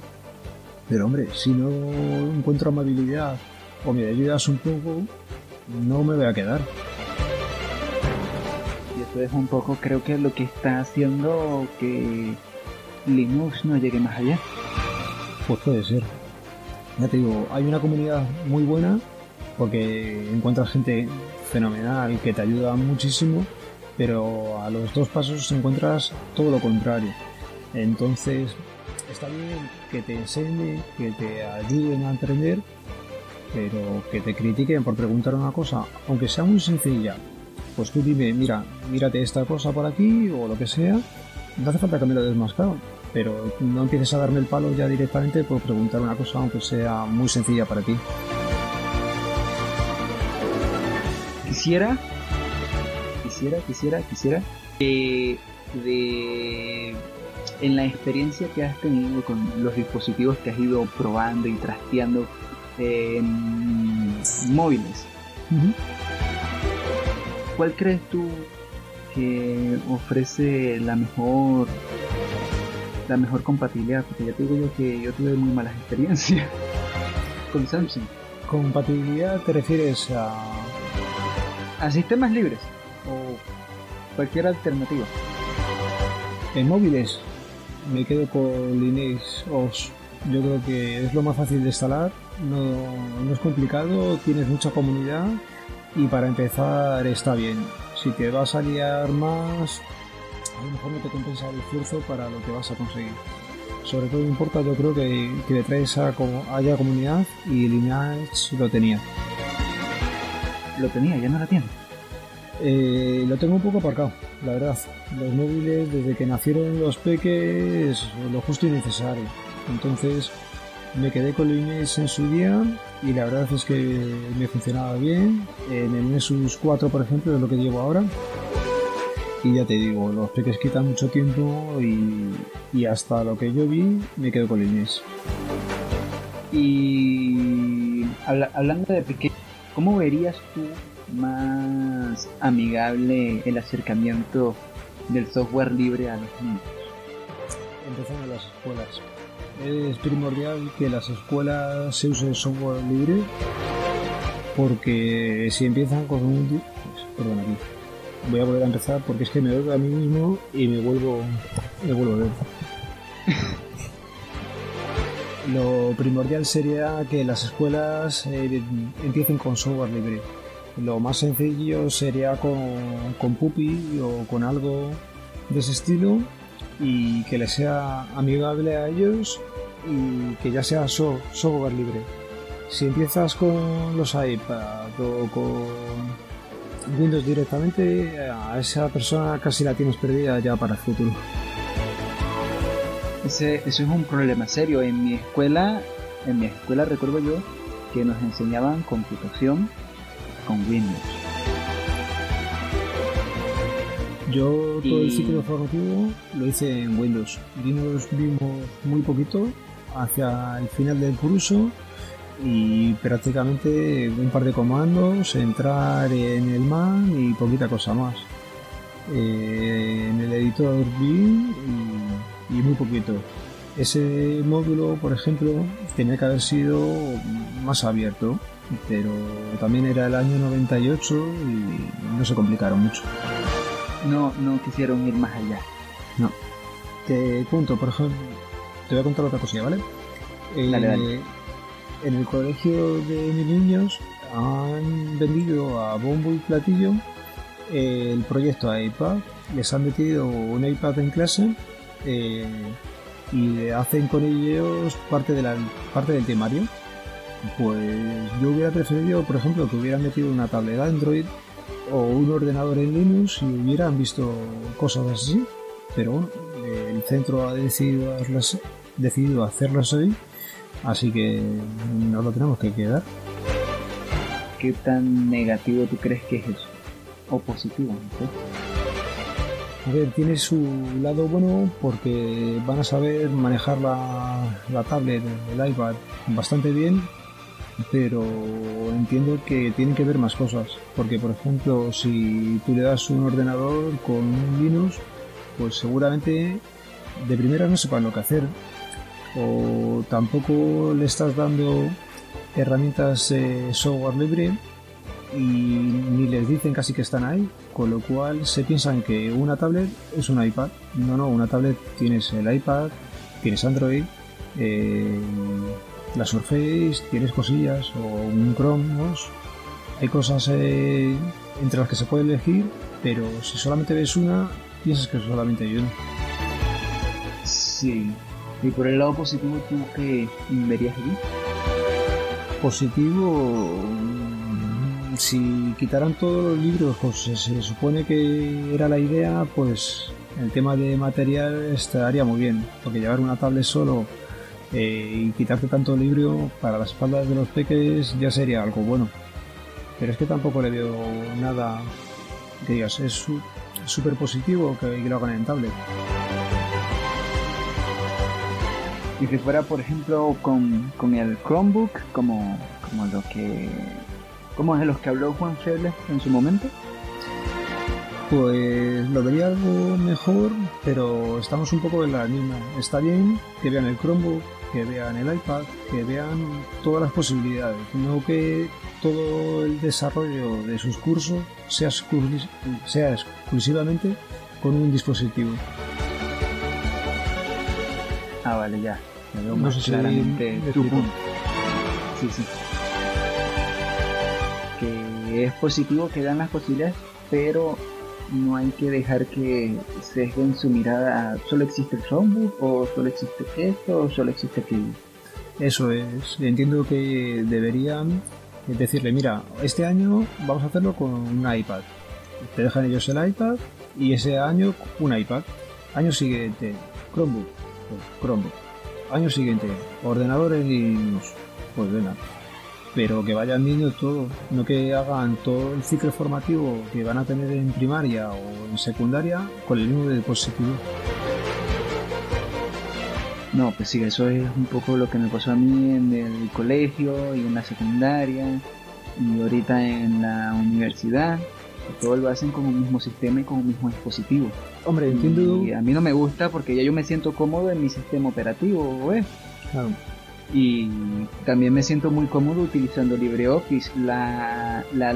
Pero hombre, si no encuentro amabilidad o me ayudas un poco, no me voy a quedar. Y eso es un poco, creo que lo que está haciendo que Linux no llegue más allá. Pues puede ser. Ya te digo, hay una comunidad muy buena porque encuentras gente fenomenal que te ayuda muchísimo, pero a los dos pasos encuentras todo lo contrario. Entonces, está bien que te enseñen, que te ayuden a aprender, pero que te critiquen por preguntar una cosa, aunque sea muy sencilla. Pues tú dime, mira, mírate esta cosa por aquí o lo que sea, no hace falta que me lo des pero no empieces a darme el palo ya directamente por preguntar una cosa, aunque sea muy sencilla para ti. Quisiera, quisiera, quisiera, quisiera que de en la experiencia que has tenido con los dispositivos que has ido probando y trasteando en móviles, ¿cuál crees tú que ofrece la mejor la mejor compatibilidad? Porque ya te digo yo que yo tuve muy malas experiencias con Samsung. ¿Compatibilidad te refieres a A sistemas libres cualquier alternativa. En móviles me quedo con Linux OS. Yo creo que es lo más fácil de instalar, no, no es complicado, tienes mucha comunidad y para empezar está bien. Si te vas a liar más, a lo mejor no te compensa el esfuerzo para lo que vas a conseguir. Sobre todo importa, yo creo que, que detrás haya comunidad y Linux lo tenía. Lo tenía, ya no la tiene. Eh, lo tengo un poco aparcado, la verdad. Los móviles, desde que nacieron los peques, lo justo y necesario. Entonces me quedé con Linux en su día y la verdad es que me funcionaba bien. En el Nexus 4, por ejemplo, es lo que llevo ahora. Y ya te digo, los peques quitan mucho tiempo y, y hasta lo que yo vi me quedo con Linux. Y habla- hablando de pequeño, ¿cómo verías tú más amigable el acercamiento del software libre a los niños? Empezando en las escuelas. Es primordial que las escuelas se use software libre porque si empiezan con un... pues, perdón, aquí. Voy a volver a empezar porque es que me oigo a mí mismo y me vuelvo, me vuelvo a ver. Lo primordial sería que las escuelas eh, empiecen con software libre. Lo más sencillo sería con, con Puppy o con algo de ese estilo y que les sea amigable a ellos y que ya sea so- software libre. Si empiezas con los iPad o con Windows directamente, a esa persona casi la tienes perdida ya para el futuro. Ese, eso es un problema serio. En mi escuela, en mi escuela recuerdo yo que nos enseñaban computación con Windows. Yo todo el ciclo formativo lo hice en Windows. Linux vimos muy poquito hacia el final del curso y prácticamente un par de comandos, entrar en el man y poquita cosa más. Eh, en el editor vi y, y muy poquito. Ese módulo, por ejemplo, tenía que haber sido más abierto, pero también era el año 98 y no se complicaron mucho. No, no quisieron ir más allá. Te cuento, por ejemplo, te voy a contar otra cosilla, ¿vale? Eh, Dale. En el colegio de mis niños han vendido a bombo y platillo el proyecto iPad. Les han metido un iPad en clase eh, y hacen con ellos parte, de la, parte del temario. Pues yo hubiera preferido, por ejemplo, que hubieran metido una tablet Android o un ordenador en Linux y hubieran visto cosas así. Pero bueno, el centro ha decidido, hacerlas- decidido hacerlo así, así que nos lo tenemos que quedar. ¿Qué tan negativo tú crees que es eso? O positivo, no. A ver, tiene su lado bueno porque van a saber manejar la, la tablet, el iPad bastante bien, pero entiendo que tienen que ver más cosas. Porque, por ejemplo, si tú le das un ordenador con un Linux, pues seguramente de primera no sepan lo que hacer. O tampoco le estás dando herramientas de software libre y ni les dicen casi que están ahí, con lo cual se piensan que una tablet es un iPad. No, no, una tablet tienes el iPad, tienes Android, eh, la Surface, tienes cosillas, o un Chrome OS. Hay cosas eh, entre las que se puede elegir pero si solamente ves una, piensas que solamente hay una. Sí. Y por el lado positivo, ¿tú qué verías allí? Positivo, mm, si quitaran todos los libros, pues se, se supone que era la idea, pues el tema de material estaría muy bien, porque llevar una tablet solo eh, y quitarte tanto libro para las espaldas de los peques ya sería algo bueno. Pero es que tampoco le veo nada que digas, es súper positivo que, que lo hagan en tablet. Y si fuera, por ejemplo, con, con el Chromebook, como, como lo que. como de los que habló Juan Febles en su momento. Pues lo vería algo mejor, pero estamos un poco en la misma. Está bien que vean el Chromebook, que vean el iPad, que vean todas las posibilidades, no que todo el desarrollo de sus cursos sea, sea exclusivamente con un dispositivo. Ah, vale, ya. Ya veo No más sé si claramente me tu punto. Sí, sí. Que es positivo que dan las posibilidades, pero no hay que dejar que sesguen su mirada solo existe el Chromebook, o solo existe esto, o solo existe aquello. Eso es, entiendo que deberían decirle, mira, este año vamos a hacerlo con un iPad. Te dejan ellos el iPad y ese año un iPad. Año siguiente, Chromebook, pues Chromebook. Año siguiente, ordenadores y pues venga. Pero que vayan viendo todo, no que hagan todo el ciclo formativo que van a tener en primaria o en secundaria con el mismo dispositivo. No, pues sí, eso es un poco lo que me pasó a mí en el colegio y en la secundaria y ahorita en la universidad. Todo lo hacen con un mismo sistema y con un mismo dispositivo. Hombre, entiendo. Y a mí no me gusta porque ya yo me siento cómodo en mi sistema operativo, ¿ves? Claro. Y también me siento muy cómodo utilizando LibreOffice. La, la,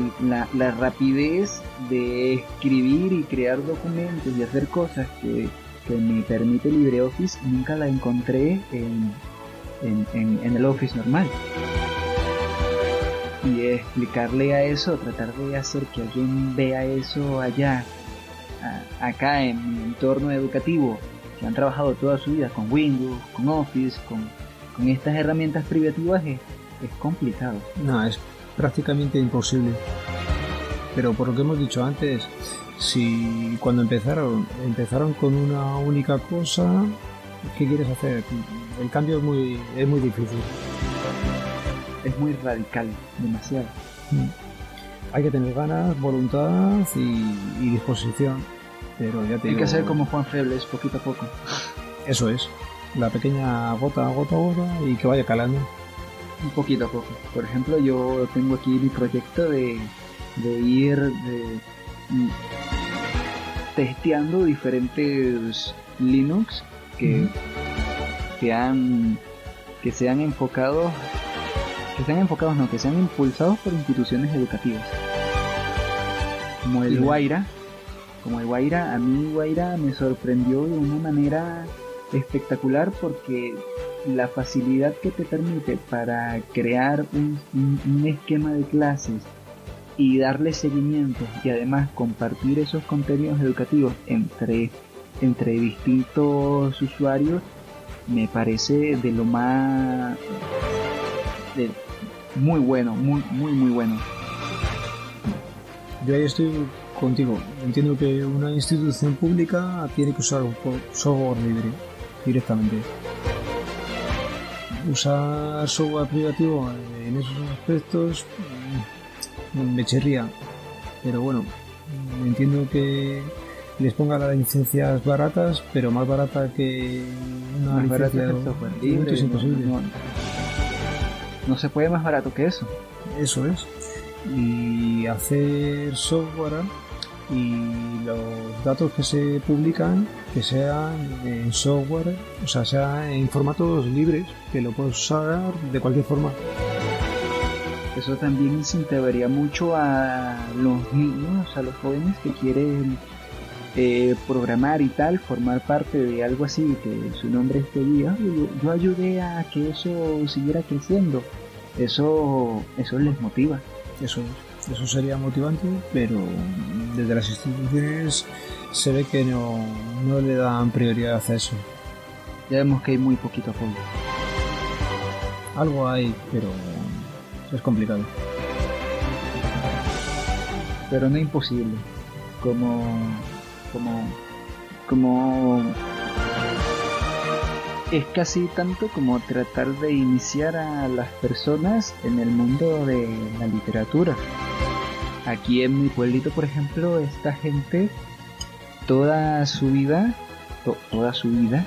la, rapidez de escribir y crear documentos y hacer cosas que, que me permite LibreOffice nunca la encontré en, en, en, el Office normal. Y explicarle a eso, tratar de hacer que alguien vea eso allá, acá en mi entorno educativo, que han trabajado toda su vida con Windows, con Office, con, con estas herramientas privativas, es, es complicado. No, es prácticamente imposible. Pero por lo que hemos dicho antes, si cuando empezaron, empezaron con una única cosa, ¿qué quieres hacer? El cambio es muy, es muy difícil. Es muy radical, demasiado. Hay que tener ganas, voluntad y, y disposición. Pero ya te Hay digo, que hacer como Juan Febles, poquito a poco. Eso es. La pequeña gota, gota, gota y que vaya calando. Un poquito a poco. Por ejemplo, yo tengo aquí mi proyecto de, de ir de, mm, testeando diferentes Linux que, Ujú. que han que sean enfocados que sean enfocados no que sean impulsados por instituciones educativas como el. Guaira como el Guaira a mí Guaira me sorprendió de una manera espectacular porque la facilidad que te permite para crear un, esquema de clases y darle seguimiento y además compartir esos contenidos educativos entre, entre distintos usuarios me parece de lo más muy bueno, muy muy muy bueno. Yo ahí estoy contigo. Entiendo que una institución pública tiene que usar un software libre directamente. Usar software privativo en esos aspectos mm, me chirría. Pero bueno, mm, entiendo que les ponga las licencias baratas, pero más barata que una Más licencia software de libre, es no- imposible. no- no se puede más barato que eso. Eso es. Y hacer software y los datos que se publican que sean en software, o sea, sea en formatos libres, que lo puedes usar de cualquier forma. Eso también incentivaría mucho a los niños, a los jóvenes que quieren eh, programar y tal, formar parte de algo así, que su nombre esté. "Ah, yo, yo ayudé a que eso siguiera creciendo. Eso, eso les motiva. Eso es. Eso sería motivante, pero desde las instituciones se ve que no, no le dan prioridad a eso. Ya vemos que hay muy poquito apoyo. Algo hay, pero es complicado. Pero no imposible. Como. como. como. Es casi tanto como tratar de iniciar a las personas en el mundo de la literatura. Aquí en mi pueblito, por ejemplo, esta gente toda su vida, to- toda su vida,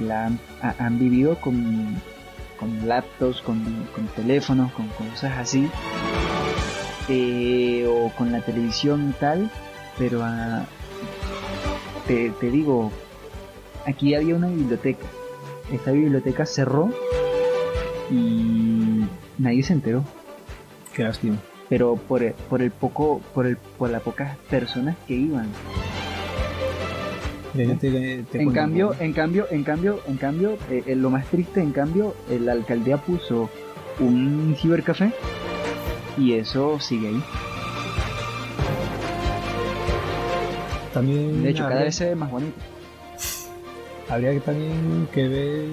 la han, ha- han vivido con, con laptops, con, con teléfonos, con cosas así, eh, o con la televisión y tal, pero ah, te, te digo, aquí había una biblioteca, esta biblioteca cerró y nadie se enteró Qué lástima. Pero por el, por el poco por el por las pocas personas que iban. Te- te en cambio en cambio en cambio en cambio eh, eh, lo más triste en cambio eh, la alcaldía puso un cibercafé y eso sigue ahí. También de hecho cada vez se ve más bonito. Habría que también que ver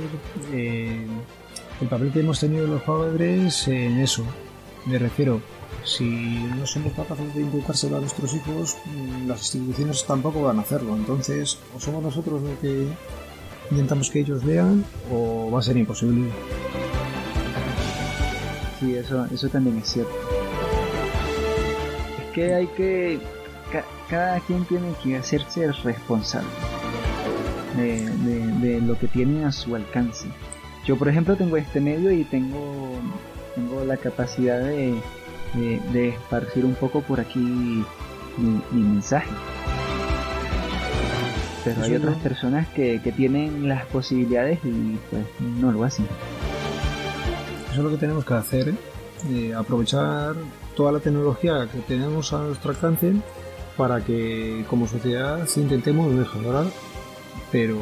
eh, el papel que hemos tenido los padres en eso. Me refiero, si no somos capaces de inculcárselo a nuestros hijos, mm, las instituciones tampoco van a hacerlo. Entonces, o somos nosotros los que intentamos que ellos lean, o va a ser imposible. sí eso eso también es cierto es que hay que ca- cada quien tiene que hacerse responsable de, de- de lo que tiene a su alcance. Yo, por ejemplo, tengo este medio y tengo, tengo la capacidad de, de, de esparcir un poco por aquí mi, mi mensaje. Pero hay otras personas que, que tienen las posibilidades y pues no lo hacen. Eso es lo que tenemos que hacer, eh, aprovechar toda la tecnología que tenemos a nuestro alcance para que como sociedad intentemos mejorar, pero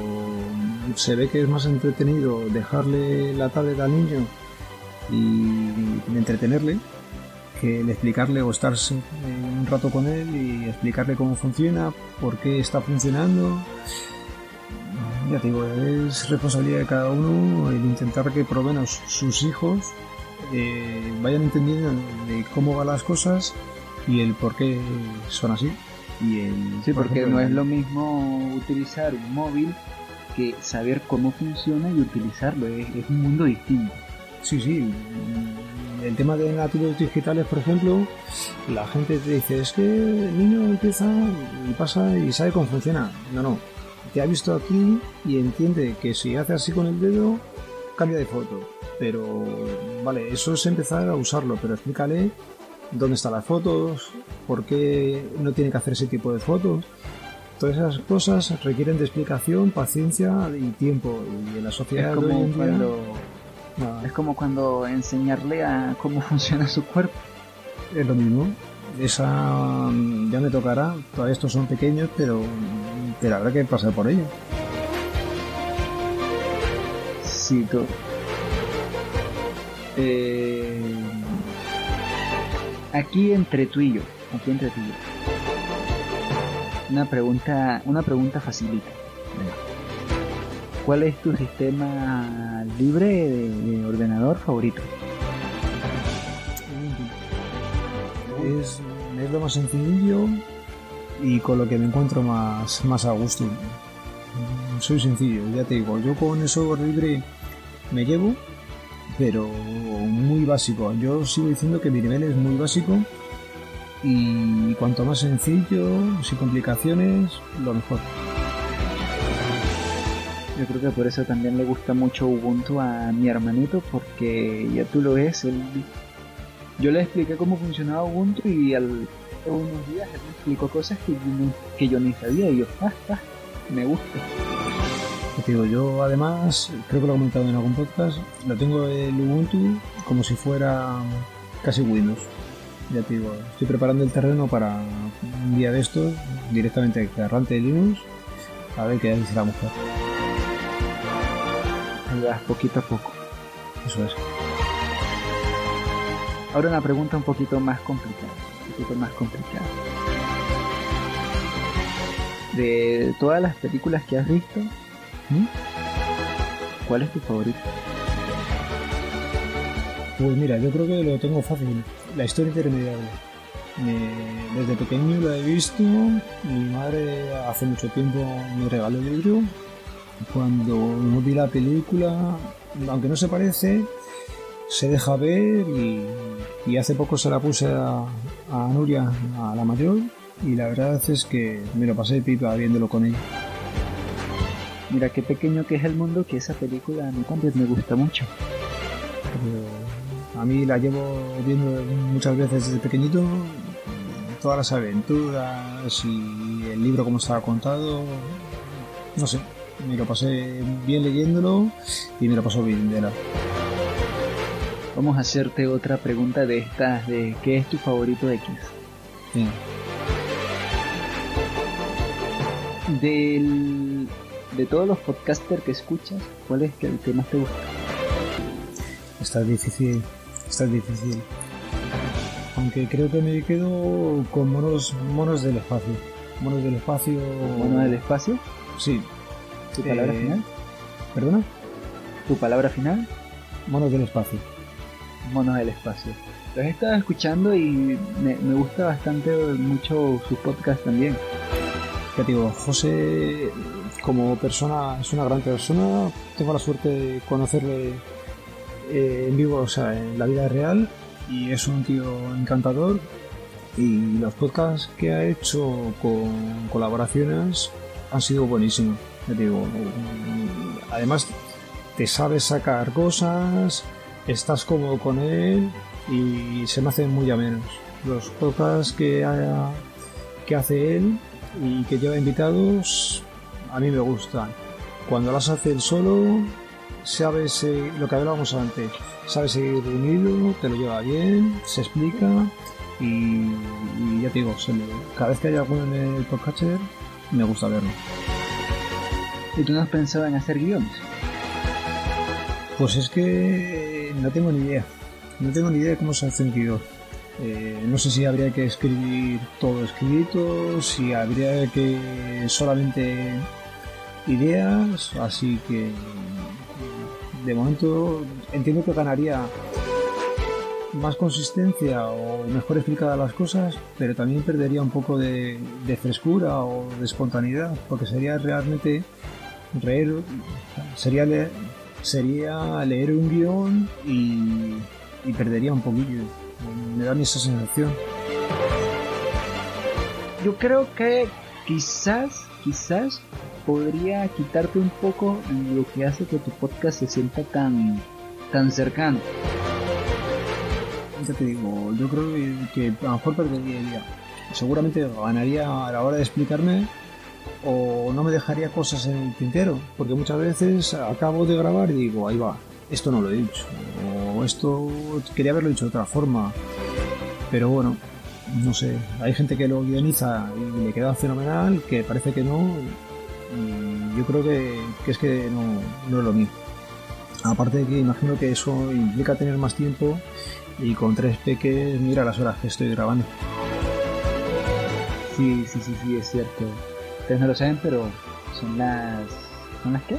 se ve que es más entretenido dejarle la tablet al niño y entretenerle que el explicarle o estar eh, un rato con él y explicarle cómo funciona, por qué está funcionando. Ya te digo, es responsabilidad de cada uno el intentar que por lo menos sus hijos eh, vayan entendiendo de cómo van las cosas y el por qué son así. Y el, Sí, por porque ejemplo, no es lo mismo utilizar un móvil que saber cómo funciona y utilizarlo. Es, es un mundo distinto. Sí, sí. El tema de nativos digitales, por ejemplo, la gente te dice, es que el niño empieza y pasa y sabe cómo funciona. No, no. Te ha visto aquí y entiende que si hace así con el dedo, cambia de foto. Pero, vale, eso es empezar a usarlo, pero explícale dónde están las fotos, por qué no tiene que hacer ese tipo de fotos. Todas esas cosas requieren de explicación, paciencia y tiempo. Y en la sociedad Es de hoy como en día, cuando es como cuando enseñarle a cómo funciona su cuerpo. Es lo mismo. Esa mm, ya me tocará. Todavía estos son pequeños, pero, pero habrá que pasar por ello. Sí, todo. Eh, aquí entre tú y yo, aquí entre tú y yo. Una pregunta, una pregunta facilita. ¿Cuál es tu sistema libre de, de ordenador favorito? Es, es lo más sencillo y con lo que me encuentro más, más a gusto. Soy sencillo, ya te digo. Yo con el software libre me llevo, pero muy básico. Yo sigo diciendo que mi nivel es muy básico y cuanto más sencillo, sin complicaciones, lo mejor. Yo creo que por eso también le gusta mucho Ubuntu a mi hermanito, porque ya tú lo ves, él... yo le expliqué cómo funcionaba Ubuntu y al unos días él me explicó cosas que yo, ni sabía y yo, ah, ah, me gusta. Te digo, yo además, creo que lo he comentado en algún podcast, lo tengo el Ubuntu como si fuera casi Windows. Ya te digo, estoy preparando el terreno para un día de estos, directamente que arranque de Linux, a ver qué dice la mujer. Poquito a poco. Eso es. Ahora una pregunta un poquito más complicada. Un poquito más complicada. De todas las películas que has visto, ¿m? ¿cuál es tu favorito? Pues mira, yo creo que lo tengo fácil. La historia intermediable. Me- desde pequeño lo he visto. Mi madre hace mucho tiempo me regaló el libro. Cuando no vi la película, aunque no se parece, se deja ver y, y hace poco se la puse a, a Nuria, a la mayor, y la verdad es que me lo pasé pipa viéndolo con ella. Mira qué pequeño que es el mundo que esa película a mí también me gusta mucho. Pero a mí la llevo viendo muchas veces desde pequeñito, todas las aventuras y el libro como estaba contado, no sé, me lo pasé bien leyéndolo y me lo pasó bien de la. Vamos a hacerte otra pregunta de estas de ¿qué es tu favorito X? Del, de todos los podcasters que escuchas, ¿cuál es el que más te gusta? Está difícil, está difícil. Aunque creo que me quedo con monos, monos del espacio. Monos del espacio. Mono del espacio, Sí. Tu palabra Eh, final, ¿Perdona? tu palabra final, Monos del espacio. monos del espacio. Los he estado escuchando y me, me gusta bastante mucho su podcast también. Ya digo, José como persona es una gran persona. Tengo la suerte de conocerle eh, en vivo, o sea, en la vida real. Y es un tío encantador. Y los podcasts que ha hecho con colaboraciones han sido buenísimos. Además te sabes sacar cosas, estás cómodo con él y se me hacen muy amenos. Los podcasts que, que hace él y que lleva invitados a mí me gustan. Cuando las hace él solo, sabes lo que hablábamos antes, sabes seguir unido, te lo lleva bien, se explica y, ya te digo, cada vez que hay alguno en el podcatcher me gusta verlo. ¿Y tú no has pensado en hacer guiones? Pues es que no tengo ni idea. No tengo ni idea de cómo se hace un guion. No sé si habría que escribir todo escrito, si habría que solamente ideas, así que de momento entiendo que ganaría más consistencia o mejor explicadas las cosas, pero también perdería un poco de frescura o de espontaneidad, porque sería realmente reír, sería leer, sería leer un guion y, y perdería un poquillo. Me da esa sensación. Yo creo que quizás, quizás podría quitarte un poco lo que hace que tu podcast se sienta tan, tan cercano. Ya te digo, yo creo que, que a lo mejor perdería el día. Seguramente ganaría a la hora de explicarme o no me dejaría cosas en el tintero, porque muchas veces acabo de grabar y digo, ahí va, esto no lo he dicho, o esto quería haberlo dicho de otra forma, pero bueno, no sé, hay gente que lo guioniza y le queda fenomenal, que parece que no, y yo creo que, es que no, no es lo mío. Aparte de que imagino que eso implica tener más tiempo y con tres peques, mira las horas que estoy grabando. Sí, sí, sí, sí, es cierto. Ustedes no lo saben, pero son las... ¿Son las qué?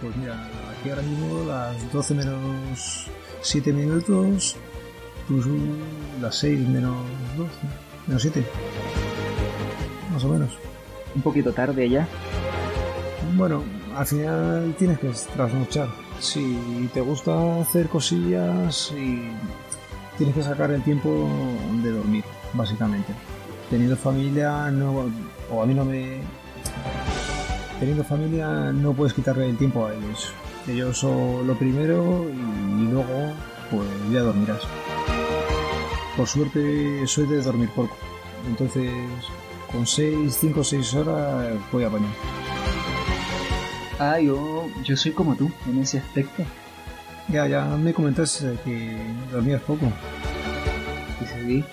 Pues mira, aquí ahora mismo las 12 menos 7 minutos, pues las 6 menos 12, menos 7, más o menos. Un poquito tarde ya. Bueno, al final tienes que trasnochar. Si te gusta hacer cosillas y tienes que sacar el tiempo de dormir, básicamente. Teniendo familia, no, o a mí no me. Teniendo familia, no puedes quitarle el tiempo a ellos. Ellos son lo primero y luego, pues ya dormirás. Por suerte, soy de dormir poco. Entonces, con 6, 5 o 6 horas voy a bañar. Ah, yo, yo soy como tú en ese aspecto. Ya, ya me comentaste que dormías poco. Y sí,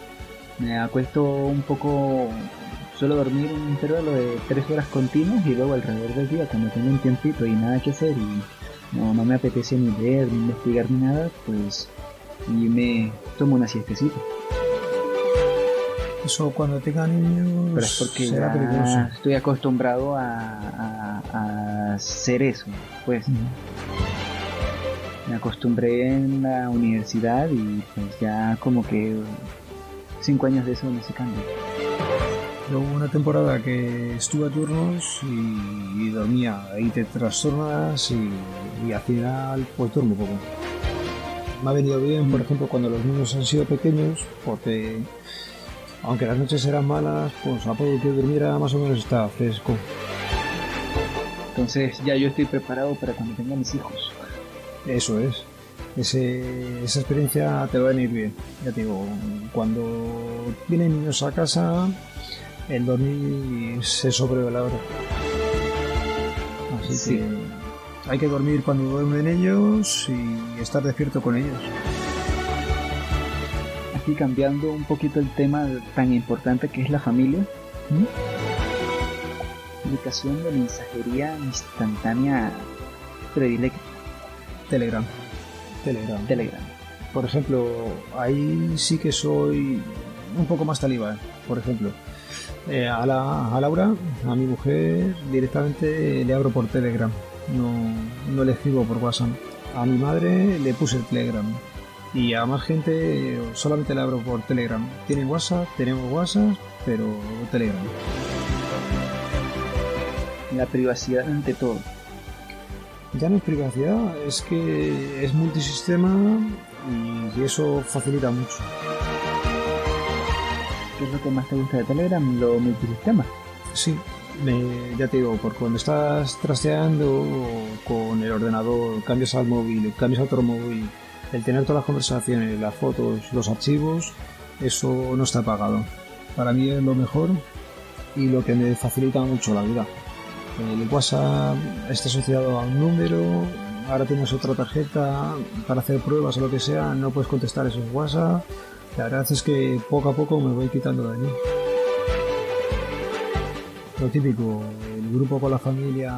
me acuesto un poco... Suelo dormir un intervalo de 3 horas continuas y luego alrededor del día, cuando tengo un tiempito y nada que hacer y no, no me apetece ni leer, ni investigar ni nada, pues y me tomo una siestecita. Eso cuando tenga niños Pero es porque será ya peligroso. estoy acostumbrado a, a- a hacer eso. Pues me acostumbré en la universidad y pues ya como que cinco años de eso no se cambia. Hubo una temporada que estuve a turnos y, y dormía y te trastornas y, y al final pues duermo poco. Me ha venido bien, por ejemplo, cuando los niños han sido pequeños, porque aunque las noches eran malas, pues a poco que durmiera más o menos estaba fresco. Entonces ya yo estoy preparado para cuando tenga mis hijos. Eso es. Ese- esa experiencia te va a venir bien. Ya te digo, cuando vienen niños a casa, el dormir se sobrevalora. Así Sí. que hay que dormir cuando duermen ellos y estar despierto con ellos. Aquí cambiando un poquito el tema tan importante que es la familia. Aplicación de mensajería instantánea predilecta, Telegram. Telegram. Telegram. Por ejemplo, ahí sí que soy un poco más talibán. Por ejemplo, eh, a, la, a Laura, a mi mujer, directamente le abro por Telegram. No, no le escribo por WhatsApp. A mi madre le puse el Telegram. Y a más gente solamente le abro por Telegram. Tienen WhatsApp, tenemos WhatsApp, pero Telegram. La privacidad ante todo. Ya no es privacidad, es que es multisistema y eso facilita mucho. ¿Qué es lo que más te gusta de Telegram? Lo multisistema. Sí, me- ya te digo, porque cuando estás trasteando con el ordenador, cambias al móvil, cambias a otro móvil, el tener todas las conversaciones, las fotos, los archivos, eso no está pagado. Para mí es lo mejor y lo que me facilita mucho la vida. El WhatsApp está asociado a un número, ahora tienes otra tarjeta para hacer pruebas o lo que sea, no puedes contestar esos WhatsApp. La verdad es que poco a poco me voy quitando de allí. Lo típico, el grupo con la familia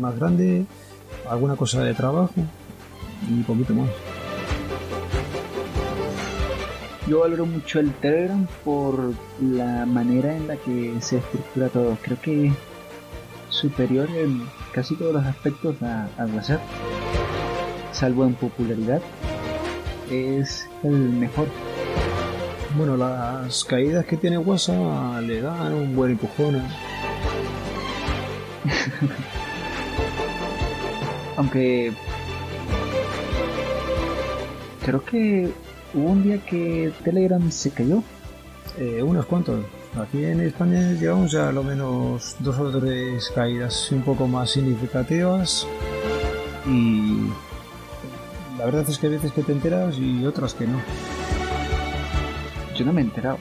más grande, alguna cosa de trabajo y poquito más. Yo valoro mucho el Telegram por la manera en la que se estructura todo. Creo que es superior en casi todos los aspectos a WhatsApp, salvo en popularidad. Es el mejor. Bueno, las caídas que tiene WhatsApp le dan un buen empujón. ¿eh? Aunque creo que hubo un día que Telegram se cayó. Eh, unos cuantos. Aquí en España llevamos ya lo menos dos o tres caídas un poco más significativas y la verdad es que hay veces que te enteras y otras que no. Yo no me he enterado.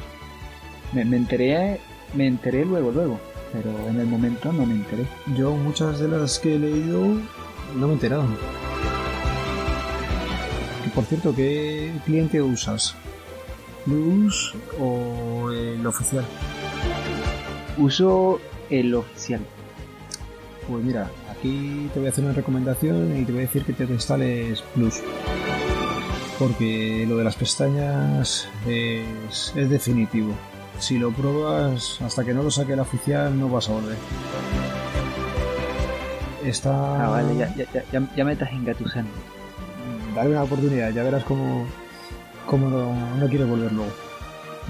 Me, me enteré, me enteré luego, luego. Pero en el momento no me enteré. Yo muchas de las que he leído no me he enterado. Y por cierto, ¿qué cliente usas? ¿Plus o el oficial? Uso el oficial. Pues mira, aquí te voy a hacer una recomendación y te voy a decir que te instales Plus. Porque lo de las pestañas es, es definitivo. Si lo pruebas, hasta que no lo saque el oficial, no vas a volver. Está. Ah, vale, ya, ya, ya, ya, ya me estás engatusando. Dale una oportunidad, ya verás cómo, cómo no, no quieres volver luego.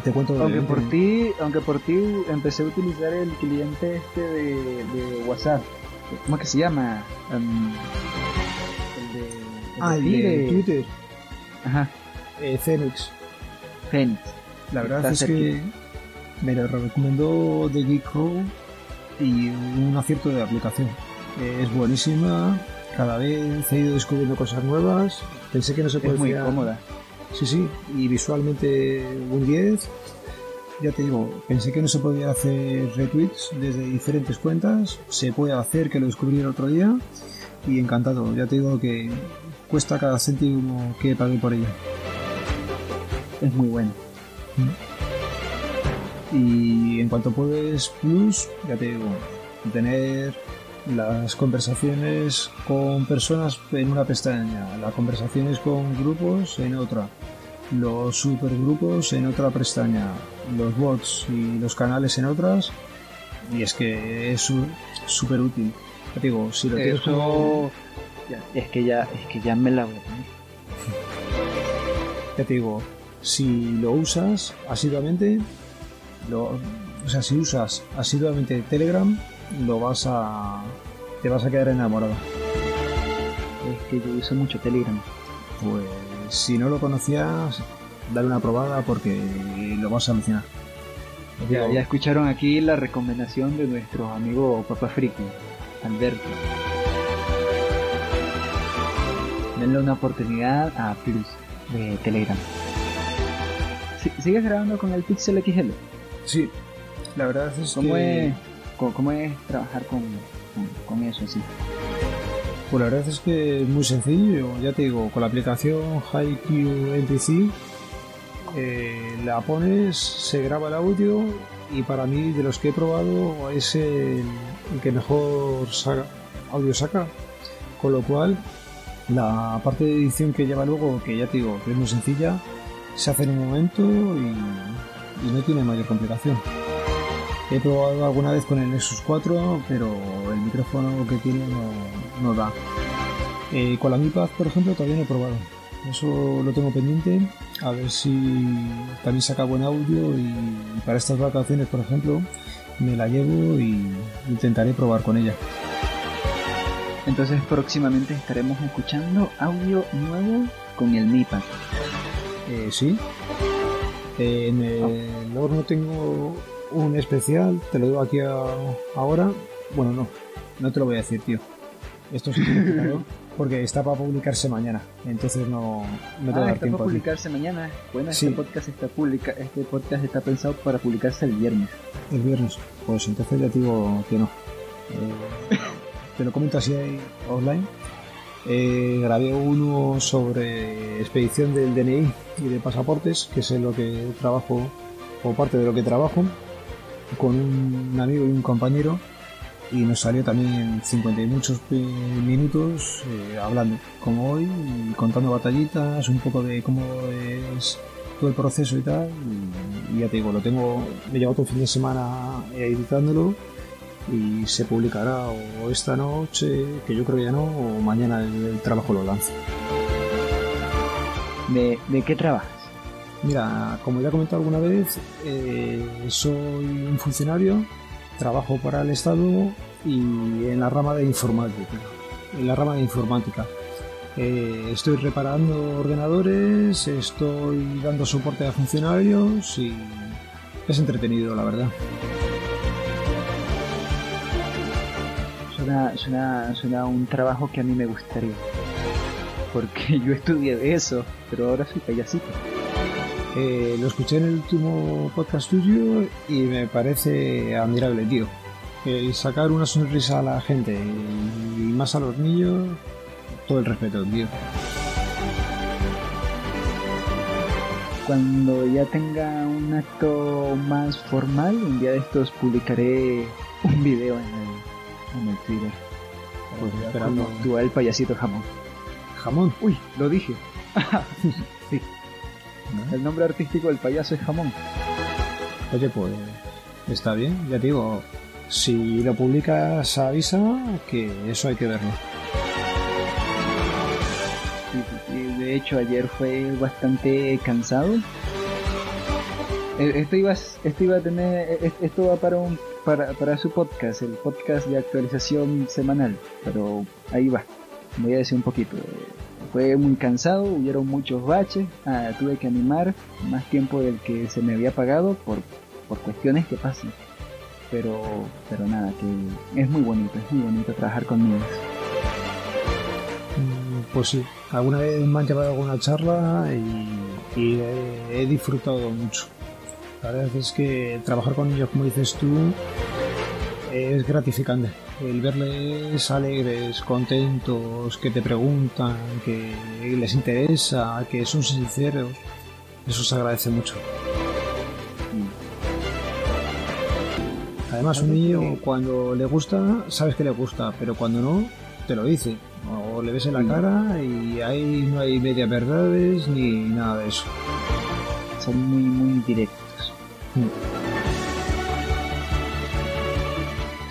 Te cuento Aunque por ti, aunque por ti empecé a utilizar el cliente este de, de WhatsApp. ¿Cómo es que se llama? Em, el de, el Ah, el de. Twitter, Ajá, eh. Fénix. La verdad es cerquita. que me lo recomendó The Geek Crow y un acierto de aplicación. Es buenísima, cada vez he ido descubriendo cosas nuevas. Pensé que no se Es muy cómoda. Sí, sí, y visualmente un 10. Ya te digo, pensé que no se podía hacer retweets desde diferentes cuentas. Se puede hacer, que lo descubrí el otro día. Y encantado, ya te digo que cuesta cada céntimo que pagué por ella. Es muy bueno. Y en cuanto puedes Plus, ya te digo, tener las conversaciones con personas en una pestaña, las conversaciones con grupos en otra, los supergrupos en otra pestaña, los bots y los canales en otras. Y es que es súper útil. Te digo, si lo tienes como... Es que ya, es que ya me la voy a poner. Ya te digo, si lo usas asiduamente, lo, o sea, si usas asiduamente Telegram, lo vas a. te vas a quedar enamorado. Es que yo uso mucho Telegram. Pues si no lo conocías, dale una probada porque lo vas a alucinar. Ya Ya, escucharon aquí la recomendación de nuestro amigo Papa Friki, Alberto. Denle una oportunidad a Plus de Telegram. Si- ¿Sigues grabando con el Pixel XL? Sí, la verdad es ¿Cómo, que. es, cómo, cómo es trabajar con, con, con eso así? Pues la verdad es que es muy sencillo, ya te digo, con la aplicación HiQ NPC eh, la pones, se graba el audio y para mí de los que he probado es el que mejor saca- audio saca. Con lo cual, la parte de edición que lleva luego, que ya te digo, que es muy sencilla, se hace en un momento y, y no tiene mayor complicación. He probado alguna vez con el Nexus 4, pero el micrófono que tiene no, no da. Eh, con la Mi Pad, por ejemplo, todavía no he probado. Eso lo tengo pendiente, a ver si también saca buen audio y para estas vacaciones, por ejemplo, me la llevo y intentaré probar con ella. Entonces próximamente estaremos escuchando audio nuevo con el MiPad. Eh, sí. Eh, en el horno tengo un especial, te lo digo aquí a- ahora. Bueno, no, no te lo voy a decir, tío. Esto sí tiene que porque está para publicarse mañana, entonces no, no te va a ah, dar está tiempo. para publicarse mañana. Bueno, Sí. este podcast está publica, este podcast está pensado para publicarse el viernes. El viernes, pues entonces ya te digo que no. Eh, te lo comento así ahí online. Eh, grabé uno sobre expedición del DNI y de pasaportes, que es en lo que trabajo, o parte de lo que trabajo, con un amigo y un compañero. Y nos salió también 50 y muchos eh, minutos eh, hablando, como hoy, y contando batallitas, un poco de cómo es todo el proceso y tal. Y, y ya te digo, lo tengo, me llevo todo el fin de semana editándolo y se publicará o esta noche, que yo creo que ya no, o mañana el, el trabajo lo lanzo. ¿De, de qué trabajas? Mira, como ya he comentado alguna vez, eh, soy un funcionario, trabajo para el Estado y en la rama de informática. En la rama de informática. Eh, estoy reparando ordenadores, estoy dando soporte a funcionarios y es entretenido, la verdad. Suena, suena, suena un trabajo que a mí me gustaría. Porque yo estudié eso, pero ahora soy payasito. Eh, lo escuché en el último podcast tuyo y me parece admirable, tío. El sacar una sonrisa a la gente y más a los niños, todo el respeto, tío. Cuando ya tenga un acto más formal, un día de estos publicaré un video en el, en el Twitter. Pues esperando. actúa el payasito jamón. Jamón. Uy, lo dije. El nombre artístico del payaso es jamón. Oye, pues está bien, ya te digo. Si lo publicas, avisa que eso hay que verlo. De hecho, ayer fue bastante cansado. Eh, Esto iba, a- esto iba a tener, eh, esto va para un, para, para su podcast, el podcast de actualización semanal. Pero ahí va. Voy a decir un poquito. Fue muy cansado, hubieron muchos baches. ah, tuve que animar más tiempo del que se me había pagado por, por cuestiones que pasan. Pero, pero nada, que es muy bonito, es muy bonito trabajar con niños. Mm, Pues sí, alguna vez me han llevado alguna charla y, y he, he disfrutado mucho. La verdad es que trabajar con ellos, como dices tú, es gratificante. El verles alegres, contentos, que te preguntan, que les interesa, que son sinceros, eso se agradece mucho. Además, un niño cuando le gusta, sabes que le gusta, pero cuando no, te lo dice. O le ves en la Sí. cara y ahí no hay media verdades ni nada de eso. son muy, muy directos. Mm.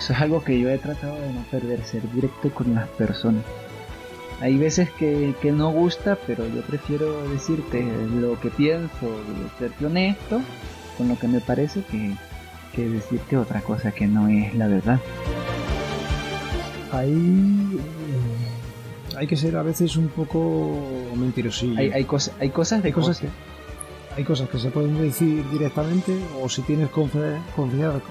Eso es algo que yo he tratado de no perder, ser directo con las personas. Hay veces que, que no gusta, pero yo prefiero decirte lo que pienso, serte honesto con lo que me parece que, que decirte otra cosa que no es la verdad. Ahí eh, hay que ser a veces un poco mentirosillo. Hay, hay, cosas hay cosas de Hay cosas cosas. hay cosas que se pueden decir directamente o si tienes confi- confianza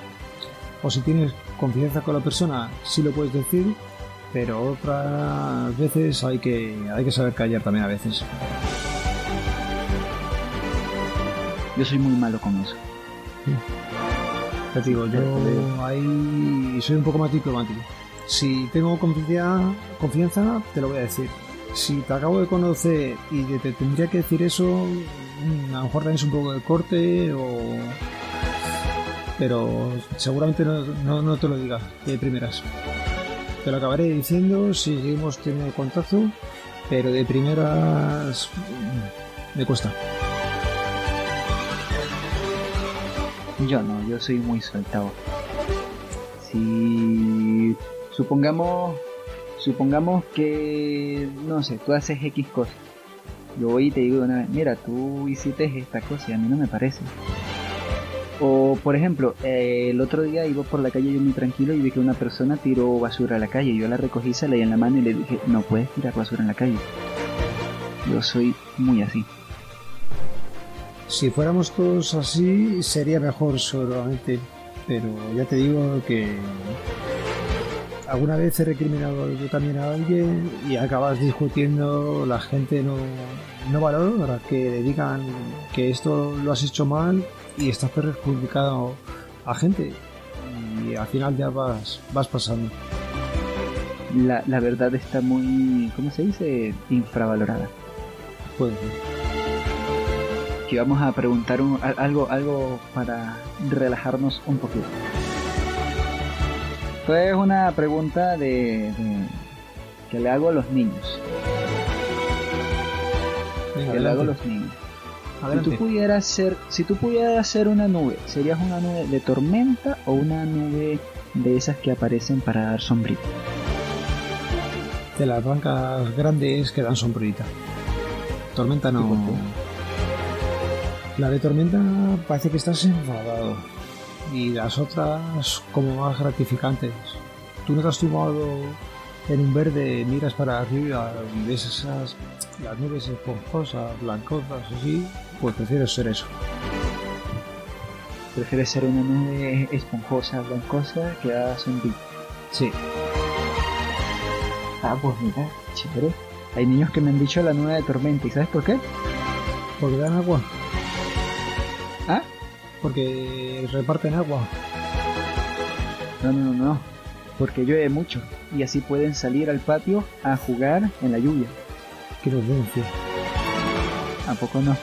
o si tienes confianza con la persona sí lo puedes decir pero otras veces hay que hay que saber callar también a veces. Yo soy muy malo con eso. te digo yo ahí soy un poco más diplomático. Si tengo confianza confianza te lo voy a decir. Si te acabo de conocer y te, te tendría que decir eso mm, a lo mejor tenés un poco de corte o pero seguramente no, no, no te lo diga de primeras. Te lo acabaré diciendo si seguimos teniendo contacto, pero de primeras mm, me cuesta. Yo no, yo soy muy soltado. Si supongamos, supongamos que, no sé, tú haces X cosa. Yo voy y te digo una vez, mira, tú hiciste esta cosa y a mí no me parece. O, por ejemplo, eh, el otro día iba por la calle yo muy tranquilo y vi que una persona tiró basura a la calle. Yo la recogí, se la di en la mano y le dije, no puedes tirar basura en la calle. Yo soy muy así. Si fuéramos todos así, sería mejor seguramente, pero ya te digo que alguna vez he recriminado yo también a alguien y acabas discutiendo, la gente no, no valora que le digan que esto lo has hecho mal y estás perjudicado a gente y al final ya vas, vas pasando. La, la verdad está muy, ¿cómo se dice? Infravalorada. Puede ser. que vamos a preguntar un- algo, algo para relajarnos un poquito. Esto es una pregunta de, de- que le hago a los niños. Venga, Que le hago a los niños. Si tú pudieras ser, si tú pudieras ser una nube, ¿serías una nube de tormenta o una nube de esas que aparecen para dar sombrita? De las bancas grandes que dan sombrita. Tormenta ¿Y por no. La de tormenta parece que estás enfadado. Y las otras como más gratificantes. Tú no te has tumbado en un verde, miras para arriba y ves esas las nubes esponjosas, blancosas así, pues prefiero ser eso. ¿Prefieres ser una nube esponjosa, blancosa que da sombrita? Sí. Ah, pues mira, chévere. Hay niños que me han dicho la nube de tormenta, ¿y sabes por qué? Porque dan agua. ¿Ah? Porque reparten agua. No, no, no, no. Porque llueve mucho y así pueden salir al patio a jugar en la lluvia. Qué inocencia. ¿A poco no?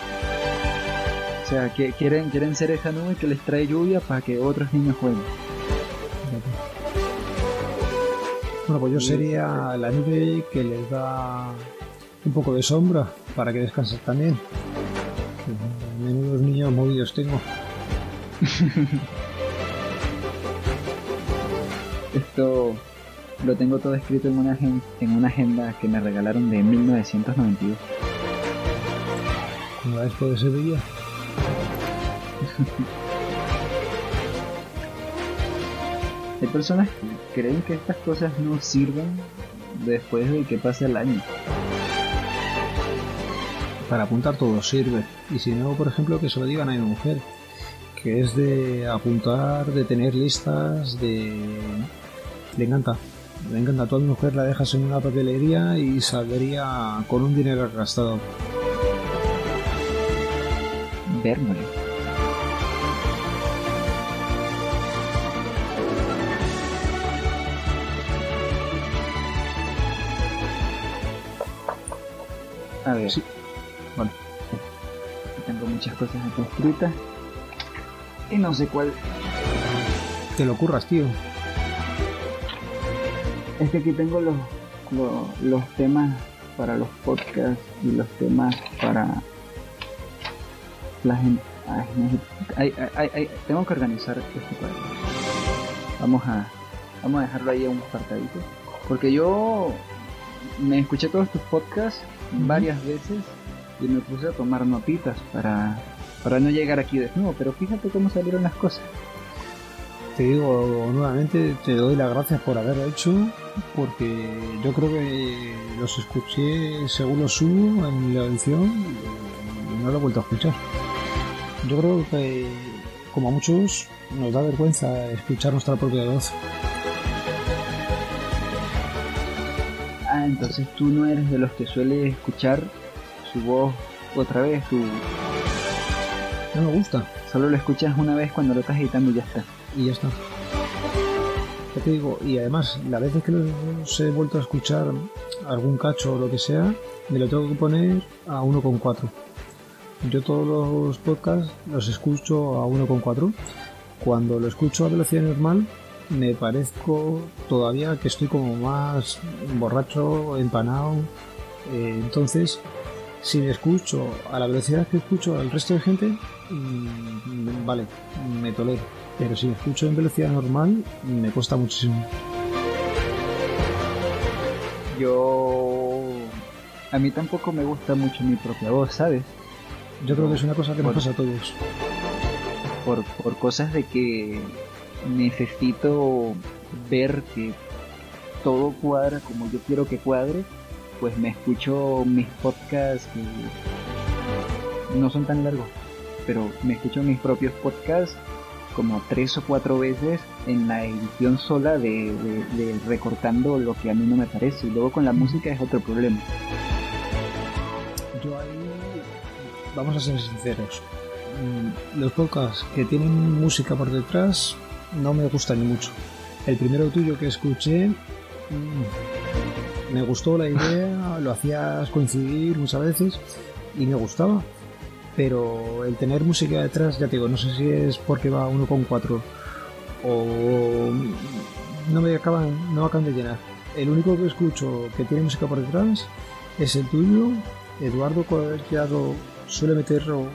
O sea, que quieren, quieren ser esa nube que les trae lluvia para que otros niños jueguen. Bueno, pues yo sería la nube que les da un poco de sombra para que descansen también. Menudos niños movidos tengo. Esto lo tengo todo escrito en una, en una agenda que me regalaron de 1992. Como la de Sevilla. Hay personas que creen que estas cosas no sirven después de que pase el año. Para apuntar todo sirve. Y si no, por ejemplo, que se lo digan a mi mujer. Que es de apuntar, de tener listas, de... Le encanta. Le encanta. Tú a mi mujer la dejas en una papelería y saldría con un dinero gastado. Vérmole. A ver. Sí. Bueno. Tengo muchas cosas aquí escritas. Y no sé cuál. te lo curras, tío. Es que aquí tengo los, los, los temas para los podcasts y los temas para la gente. Ay, tengo que organizar este cuadro. Vamos a, vamos a dejarlo ahí a un apartadito. Porque yo me escuché todos tus podcasts varias veces y me puse a tomar notitas para, para no llegar aquí desnudo. Pero fíjate cómo salieron las cosas. Te digo nuevamente, te doy las gracias por haberlo hecho, porque yo creo que los escuché según lo subo en la edición y no lo he vuelto a escuchar. Yo creo que, como a muchos, nos da vergüenza escuchar nuestra propia voz. Entonces tú no eres de los que suele escuchar su voz otra vez, tú No me gusta solo lo escuchas una vez cuando lo estás editando y ya está. y ya está. Ya te digo, y además, las veces que los he vuelto a escuchar algún cacho o lo que sea, me lo tengo que poner a 1,4. Yo todos los podcasts los escucho a 1,4. Cuando lo escucho a velocidad normal, me parezco todavía que estoy como más borracho, empanado. Eh, entonces, si me escucho a la velocidad que escucho al resto de gente, mm, vale, me tolero. Pero si me escucho en velocidad normal, me cuesta muchísimo. Yo... A mí tampoco me gusta mucho mi propia voz, ¿sabes? Yo creo que es una cosa que nos pasa a todos. Por, por cosas de que necesito ver que todo cuadra como yo quiero que cuadre, pues me escucho mis podcasts que no son tan largos, pero me escucho mis propios podcasts como tres o cuatro veces en la edición sola de, de- de recortando lo que a mí no me parece. Y luego con la música es otro problema. Yo ahí, vamos a ser sinceros, mm, los podcasts que tienen música por detrás no me gustan ni mucho. El primero tuyo que escuché, mm, me gustó la idea, lo hacías coincidir muchas veces y me gustaba. Pero el tener música detrás, ya te digo, no sé si es porque va uno con cuatro o no me acaban, no me acaban de llenar. El único que escucho que tiene música por detrás es el tuyo. Eduardo Collado suele meterlo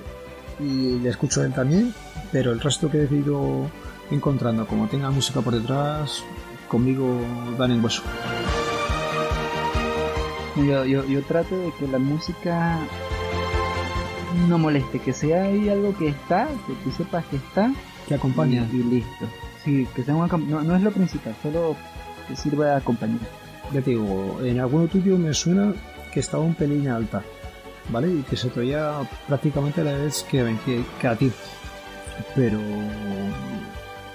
y le escucho a él también, pero el resto que he ido encontrando, como tenga música por detrás, conmigo dan el hueso. Yo, yo, yo trato de que la música no moleste, que sea ahí algo que está, que tú sepas que está Que acompaña. y, y listo. Sí, que sea un acom- no, no es lo principal, solo que sirva de acompañar. Ya te digo, en alguno tuyo me suena que estaba un pelín alta, ¿vale? Y que se te oía prácticamente a la vez que, que, que a ti. Pero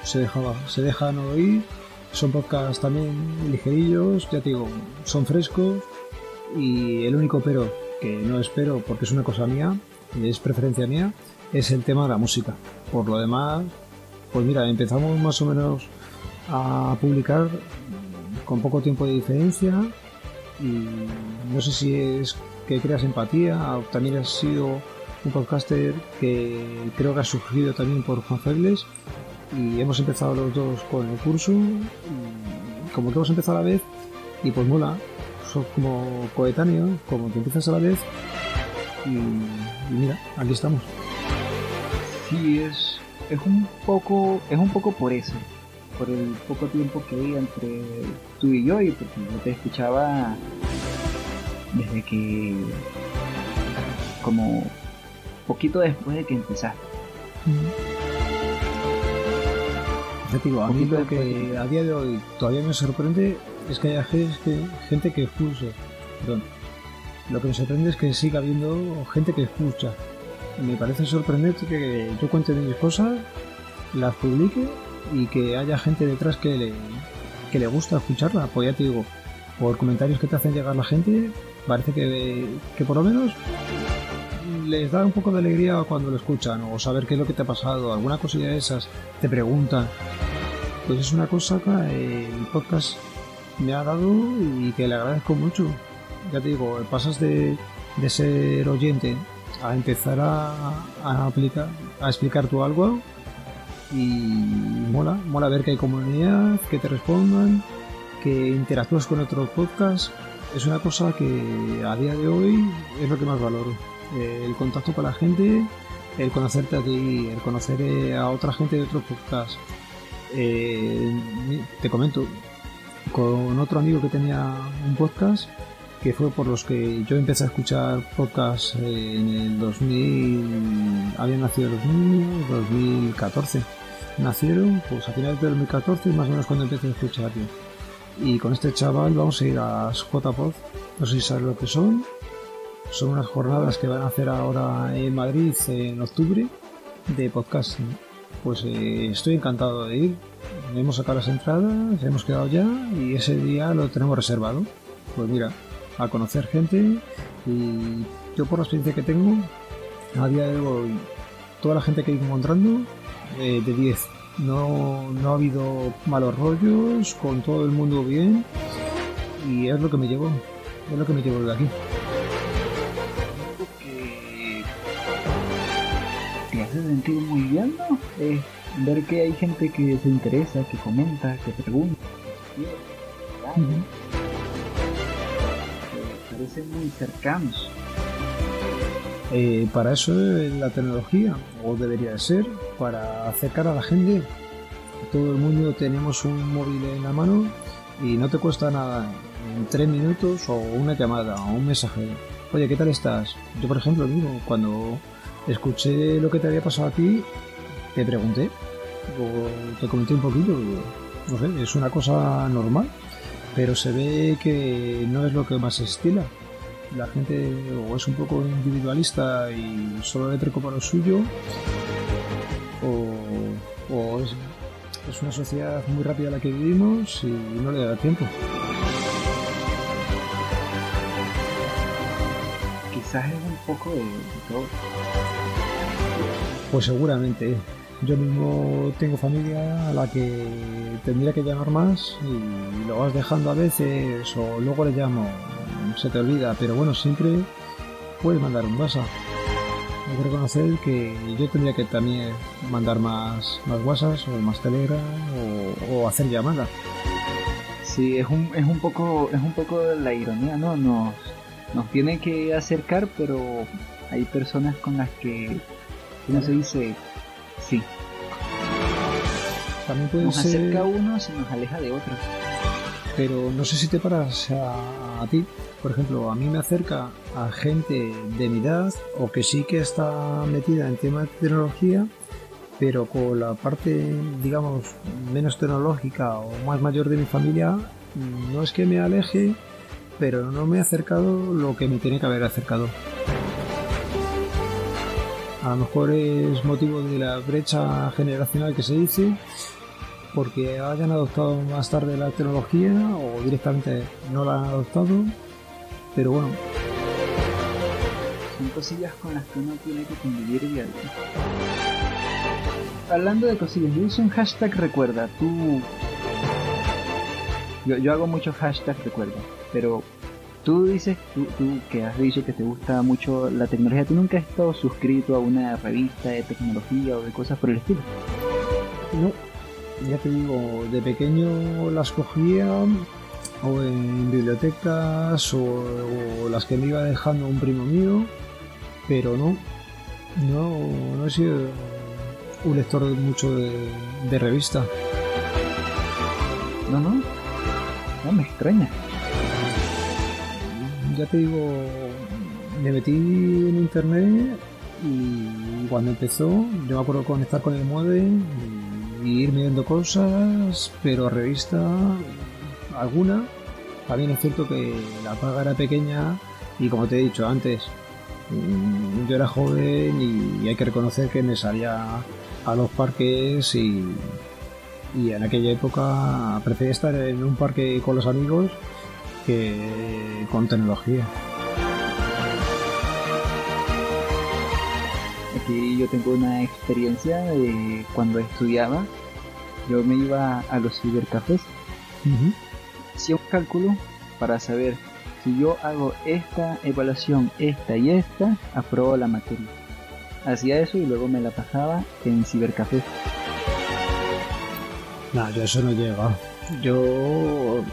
se dejaba, se dejan oír. Son podcasts también ligerillos, ya te digo, son frescos. Y el único pero, que no espero porque es una cosa mía, es preferencia mía, es el tema de la música. Por lo demás, pues mira, empezamos más o menos a publicar con poco tiempo de diferencia y no sé si es que creas empatía o también has sido un podcaster que creo que ha surgido también por Juan Febles y hemos empezado los dos con el curso y como que hemos empezado a la vez y pues mola. Sos como coetáneo como que empiezas a la vez y, y mira aquí estamos. Sí, es, es un poco, es un poco por eso, por el poco tiempo que hay entre tú y yo y porque yo te escuchaba desde que como poquito después de que empezaste. Digo, a mí lo que a día de hoy todavía me sorprende es que haya gente que escucha. Perdón. Lo que me sorprende es que siga habiendo gente que escucha. Me parece sorprendente que yo cuente mis cosas, las publique y que haya gente detrás que le, que le gusta escucharla. Pues ya te digo, por comentarios que te hacen llegar la gente, parece que, que por lo menos les da un poco de alegría cuando lo escuchan o saber qué es lo que te ha pasado, alguna cosilla de esas, te preguntan. Pues es una cosa que el podcast me ha dado y que le agradezco mucho. Ya te digo, pasas de, de ser oyente a empezar a, a aplicar, a explicar tú algo y mola, mola ver que hay comunidad, que te respondan, que interactúas con otros podcasts. Es una cosa que a día de hoy es lo que más valoro. Eh, el contacto con la gente, el conocerte a el conocer eh, a otra gente de otros podcasts. Eh, te comento, con otro amigo que tenía un podcast, que fue por los que yo empecé a escuchar podcasts en el 2000, había nacido en 2014. Nacieron pues a finales del 2014, más o menos cuando empecé a escuchar Y con este chaval vamos a ir a JPod, no sé si sabes lo que son. Son unas jornadas que van a hacer ahora en Madrid en octubre de podcasting. Pues eh, estoy encantado de ir. Hemos sacado las entradas, hemos quedado ya y ese día lo tenemos reservado. Pues mira, a conocer gente y yo por la experiencia que tengo, a día de hoy, toda la gente que he ido encontrando, eh, de 10. No, no ha habido malos rollos, con todo el mundo bien y es lo que me llevo, es lo que me llevo de aquí. Sentir muy bien, ¿no? Es ver que hay gente que se interesa, que comenta, que pregunta, que parecen muy cercanos. Eh, para eso es la tecnología, o debería de ser, para acercar a la gente. Todo el mundo tenemos un móvil en la mano y no te cuesta nada en tres minutos o una llamada o un mensaje. Oye, ¿qué tal estás? Yo, por ejemplo, digo, cuando escuché lo que te había pasado a ti, te pregunté, o te comenté un poquito, no sé, es una cosa normal, pero se ve que no es lo que más estila la gente o es un poco individualista y solo le preocupa lo suyo o, es, una sociedad muy rápida la que vivimos y no le da tiempo. Quizás es un poco de todo. Pues seguramente. Yo mismo tengo familia a la que tendría que llamar más y lo vas dejando a veces o luego le llamo, se te olvida, pero bueno, siempre puedes mandar un WhatsApp. Hay que reconocer que yo tendría que también mandar más, más WhatsApp o más Telegram o, o hacer llamadas. Sí, es un, es un poco, es un poco la ironía, ¿no? Nos, nos tiene que acercar, pero hay personas con las que uno se dice sí. También puede Nos ser... acerca a unos y nos aleja de otros. pero no sé si te paras a, a ti. Por ejemplo, a mí me acerca a gente de mi edad o que sí que está metida en temas de tecnología, pero con la parte, digamos, menos tecnológica o más mayor de mi familia, no es que me aleje, pero no me he acercado lo que me tiene que haber acercado. A lo mejor es motivo de la brecha generacional que se dice, porque hayan adoptado más tarde la tecnología o directamente no la han adoptado. Pero bueno, Son cosillas con las que uno tiene que convivir día a. Hablando de cosillas, yo hice un hashtag recuerda. Tú. Yo, yo hago muchos hashtags recuerda, pero tú dices, tú, tú que has dicho que te gusta mucho la tecnología, tú nunca has estado suscrito a una revista de tecnología o de cosas por el estilo. no, ya te digo, de pequeño las cogía o en bibliotecas o, o las que me iba dejando un primo mío, pero no, no, no he sido un lector mucho de, de revista. No, no, no me extraña. Ya te digo, me metí en internet y cuando empezó, yo me acuerdo conectar con el modem y ir viendo cosas, pero revista alguna. También es cierto que la paga era pequeña y como te he dicho antes, mm, yo era joven y hay que reconocer que me salía a los parques y, y en aquella época prefería estar en un parque con los amigos que con tecnología. Aquí yo tengo una experiencia de cuando estudiaba. Yo me iba a los cibercafés hacía un cálculo para saber si yo hago esta evaluación, esta y esta, apruebo la materia. Hacía eso y luego me la pasaba en cibercafé. No, yo eso no llega. Yo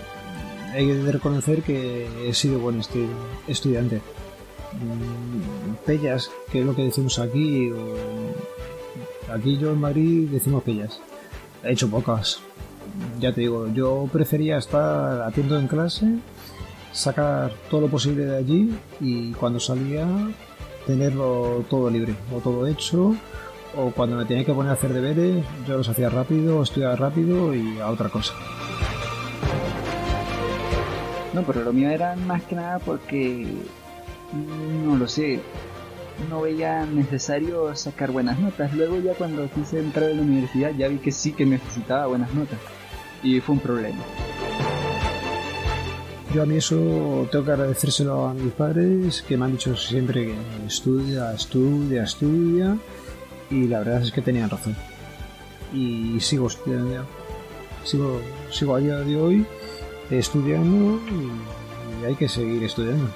hay que reconocer que he sido buen estu- estudiante. Mm, Pellas, que es lo que decimos aquí, o- aquí yo en Madrid decimos pellas. He hecho pocas. Ya te digo, yo prefería estar atento en clase, sacar todo lo posible de allí y cuando salía tenerlo todo libre o todo hecho o cuando me tenía que poner a hacer deberes yo los hacía rápido, estudiaba rápido y a otra cosa. No, pero lo mío era más que nada porque no lo sé, no veía necesario sacar buenas notas. Luego ya cuando quise entrar a la universidad ya vi que sí que necesitaba buenas notas y fue un problema. Yo a mí eso tengo que agradecérselo a mis padres que me han dicho siempre que estudia, estudia, estudia y la verdad es que tenían razón. Y sigo estudiando, sigo, sigo a día de hoy estudiando y, y hay que seguir estudiando.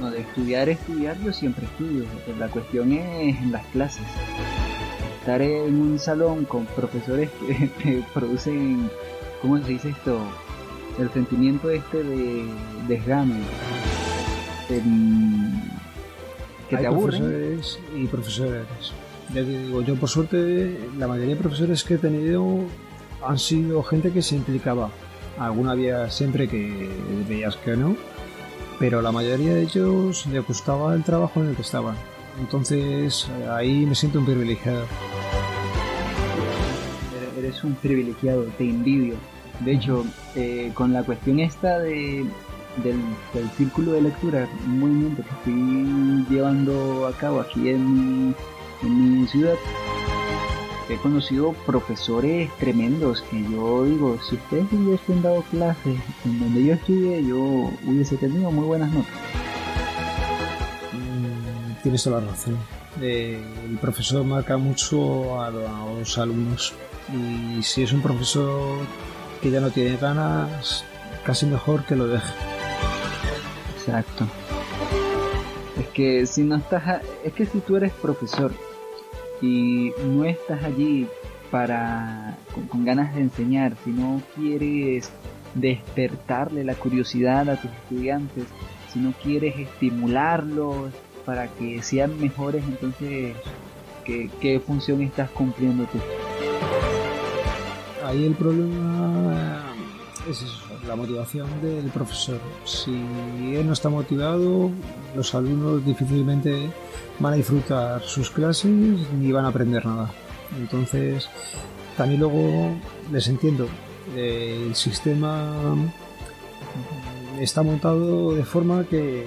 No, de estudiar, estudiar, yo siempre estudio. La cuestión es en las clases. Estar en un salón con profesores que te producen, ¿cómo se dice esto? El sentimiento este de desgame. de, mm, que Hay te aburren. profesores y profesores. Ya te digo, yo por suerte, la mayoría de profesores que he tenido han sido gente que se implicaba. Alguna había siempre que veías que no, pero la mayoría de ellos le gustaba el trabajo en el que estaban. Entonces ahí me siento un privilegiado. Eres- un privilegiado, te envidio. De hecho, eh, con la cuestión esta de, del, círculo de lectura, un movimiento que estoy llevando a cabo aquí en mi ciudad, he conocido profesores tremendos que yo digo, si ustedes hubiesen dado clases en donde yo estudié, yo hubiese tenido muy buenas notas. Mm, Tienes toda la razón. Eh, el profesor marca mucho a, lo- a los alumnos y si es un profesor que ya no tiene ganas, casi mejor que lo deje. Exacto. Es que si no estás, a- es que si tú eres profesor y no estás allí para con, ganas de enseñar, si no quieres despertarle la curiosidad a tus estudiantes, si no quieres estimularlos para que sean mejores, entonces ¿qué, qué función estás cumpliendo tú? Ahí el problema es eso, la motivación del profesor. Si él no está motivado, los alumnos difícilmente van a disfrutar sus clases ni van a aprender nada. Entonces, también luego les entiendo. El sistema está montado de forma que,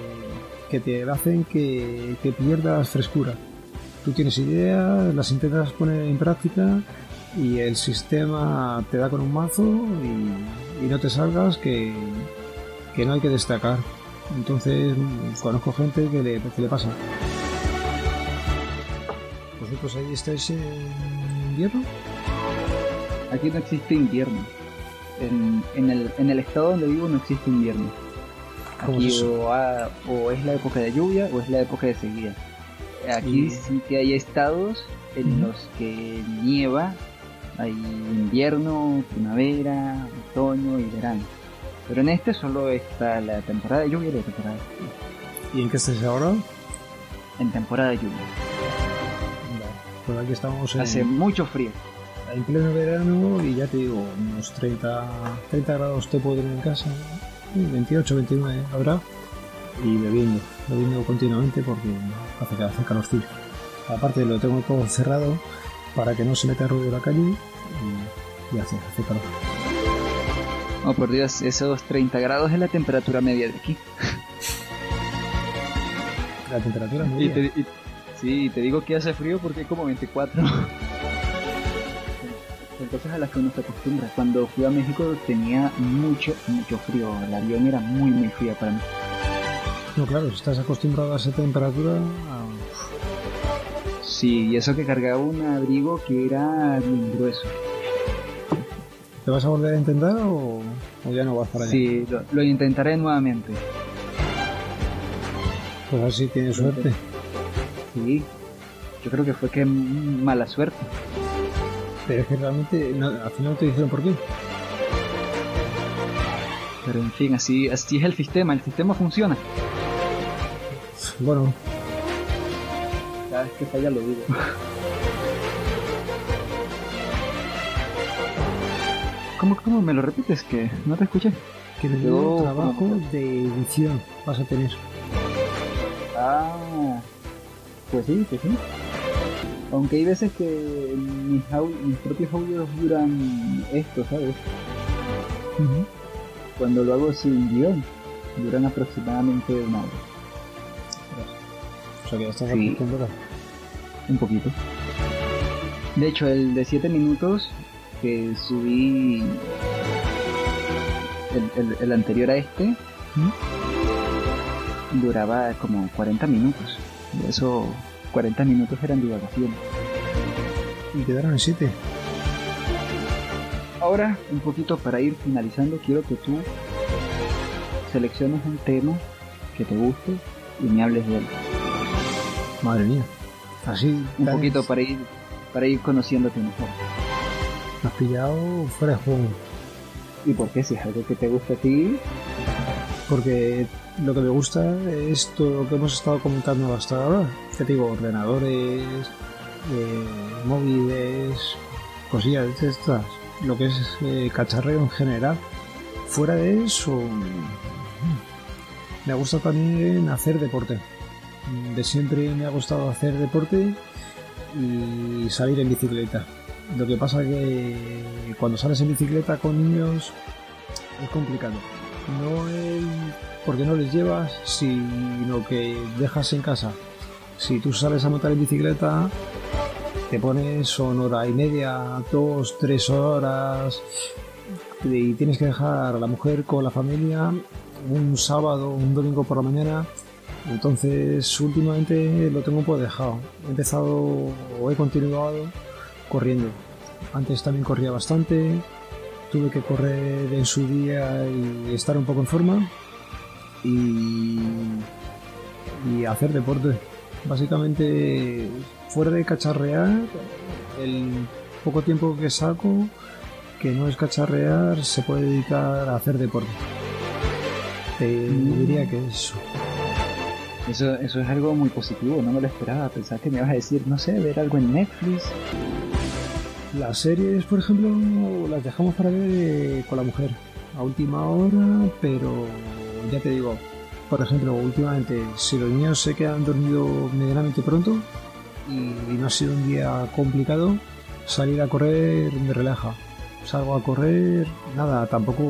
que te hacen que, que pierdas frescura. Tú tienes ideas, las intentas poner en práctica y el sistema te da con un mazo y, y no te salgas que, que no hay que destacar. Entonces conozco gente que le, que le pasa. ¿Vosotros ahí estáis en invierno? Aquí no existe invierno. En, en el, en el estado donde vivo no existe invierno. ¿Cómo Aquí es eso? o, es la época de lluvia o es la época de sequía. Aquí Y- sí que hay estados en los que nieva, hay invierno, primavera, otoño y verano. Pero en este solo está la temporada de lluvia y la temporada de sequía. ¿Y en qué estáis ahora? En temporada de lluvia. Pues aquí estamos en, Hace mucho frío. en pleno verano y ya te digo, unos 30, 30 grados te puedo tener en casa, ¿no? 28, 29 habrá, y bebiendo, bebiendo continuamente porque hace, hace calorcillo. Aparte lo tengo todo cerrado para que no se meta ruido de la calle y, y hace, hace calor. Oh, por Dios, esos 30 grados es la temperatura media de aquí. La temperatura Y media. te, y- sí, te digo que hace frío porque hay como 24. Son cosas a las que uno se acostumbra. Cuando fui a México tenía mucho, mucho frío. El avión era muy, muy fría para mí. No, claro, si estás acostumbrado a esa temperatura, ah, Sí, y eso que cargaba un abrigo que era bien grueso. ¿te vas a volver a intentar o, o ya no vas para allá? Sí, lo, lo intentaré nuevamente. Pues así tienes suerte. Sí, yo creo que fue que mala suerte. Pero es que realmente no, al final no te dijeron por qué. Pero en fin, así, así es el sistema, el sistema funciona. Bueno, Cada vez que falla lo digo. ¿Cómo, ¿Cómo me lo repites? Que no te escuché. que Yo- menudo trabajo de edición vas a tener. Ah, pues sí, pues sí. Aunque hay veces que mis, mis propios audios duran esto, ¿sabes? Cuando lo hago sin guion, duran aproximadamente una hora. O sea que ya estás Sí. Un poquito. De hecho, el de 7 minutos que subí el, el- el anterior a este duraba como 40 minutos. De eso, 40 minutos eran divagaciones. Y quedaron en 7. Ahora, un poquito para ir finalizando, quiero que tú selecciones un tema que te guste y me hables de él. Madre mía. Así. Un poquito para ir, para ir conociéndote mejor. Me has pillado fuera de juego. ¿Y por qué? Si es algo que te gusta a ti, Porque lo que me gusta es todo lo que hemos estado comentando hasta ahora. ¿Qué te digo? Ordenadores, eh, móviles, cosillas de estas. Lo que es eh, cacharreo en general. Fuera de eso, me gusta también hacer deporte. De siempre me ha gustado hacer deporte y salir en bicicleta. Lo que pasa que cuando sales en bicicleta con niños es complicado. No el porque no les llevas, sino que dejas en casa. Si tú sales a montar en bicicleta, te pones son hora y media, dos, tres horas y tienes que dejar a la mujer con la familia un sábado, un domingo por la mañana. Entonces, últimamente lo tengo un poco dejado. He empezado o he continuado corriendo. Antes también corría bastante, tuve que correr en su día y estar un poco en forma y, y hacer deporte. Básicamente, fuera de cacharrear, el poco tiempo que saco, que no es cacharrear, se puede dedicar a hacer deporte. Te diría que eso. eso, eso es algo muy positivo, no me lo esperaba. Pensaba que me ibas a decir, no sé, ver algo en Netflix. Las series, por ejemplo, las dejamos para ver eh, con la mujer a última hora, pero ya te digo, por ejemplo, últimamente, si los niños se quedan dormidos medianamente pronto y no ha sido un día complicado, salir a correr me relaja. Salgo a correr, nada, tampoco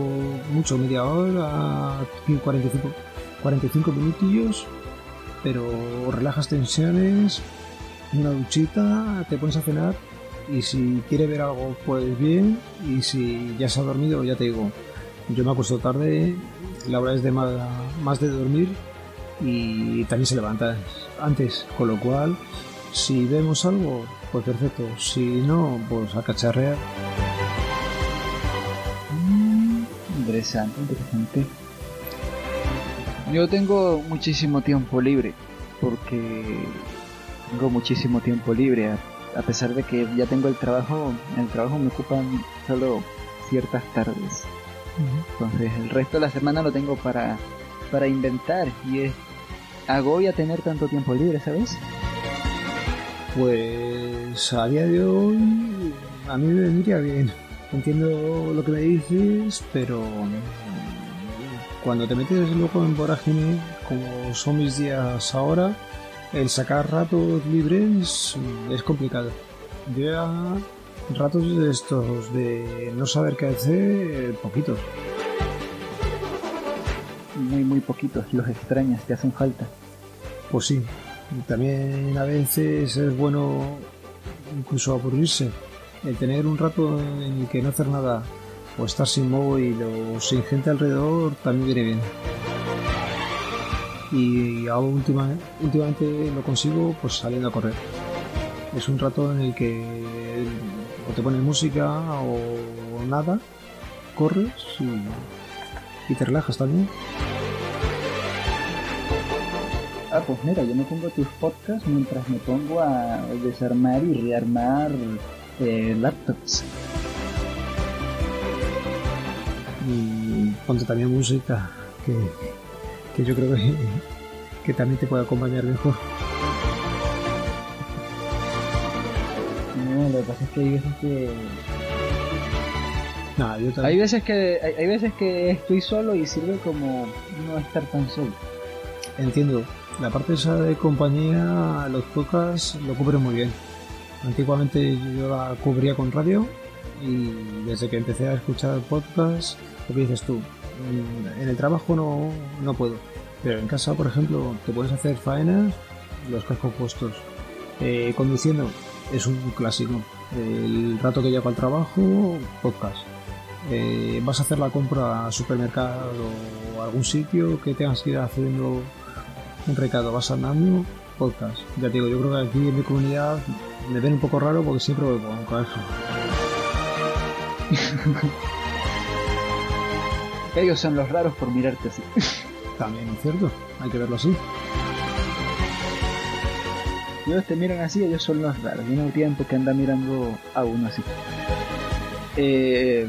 mucho, media hora, 45, 45 minutillos, pero relajas tensiones, una duchita, te pones a cenar y si quiere ver algo, pues bien. Y si ya se ha dormido, ya te digo, yo me acuesto tarde, la hora es de más, más de dormir y también se levanta antes, con lo cual, si vemos algo, pues perfecto. Si no, pues a cacharrear. Interesante, interesante. Yo tengo muchísimo tiempo libre, porque tengo muchísimo tiempo libre, a, pesar de que ya tengo el trabajo, el trabajo me ocupan solo ciertas tardes. Entonces el resto de la semana lo tengo para, para inventar y es agobia tener tanto tiempo libre, ¿sabes? Pues a día de hoy a mí me vendría bien. Entiendo lo que me dices, pero mm, cuando te metes luego en vorágine, como son mis días ahora, el sacar ratos libres es complicado. Yo ya ratos de estos de no saber qué hacer, poquitos. Muy, muy poquitos, los extrañas, te hacen falta. Pues sí, también a veces es bueno incluso aburrirse. El tener un rato en el que no hacer nada o estar sin móvil o sin gente alrededor también viene bien. Y ahora última, últimamente lo consigo pues saliendo a correr. Es un rato en el que o te pones música o nada, corres y, y te relajas también. Ah, pues mira, yo me pongo tus podcasts mientras me pongo a desarmar y rearmar eh, laptops. y ponte también música que, que yo creo que, que también te puede acompañar mejor. No, lo que pasa es que hay veces que Nada, yo hay también. veces que hay, hay veces que estoy solo y sirve como no estar tan solo. Entiendo. La parte esa de compañía, los podcasts lo cubren muy bien. Antiguamente yo la cubría con radio y desde que empecé a escuchar podcasts, lo que dices tú, en el trabajo no, no puedo. Pero en casa, por ejemplo, te puedes hacer faenas, los cascos puestos. Eh, conduciendo es un clásico. El rato que llego al trabajo, podcast. Eh, vas a hacer la compra a supermercado o a algún sitio que tengas que ir haciendo un recado, vas andando, podcast. Ya te digo, yo creo que aquí en mi comunidad me ven un poco raro porque siempre voy con Ellos son los raros por mirarte así. También es cierto, hay que verlo así. Ellos te miran así, ellos son los raros. Yo no tiempo que anda mirando a uno así. Eh,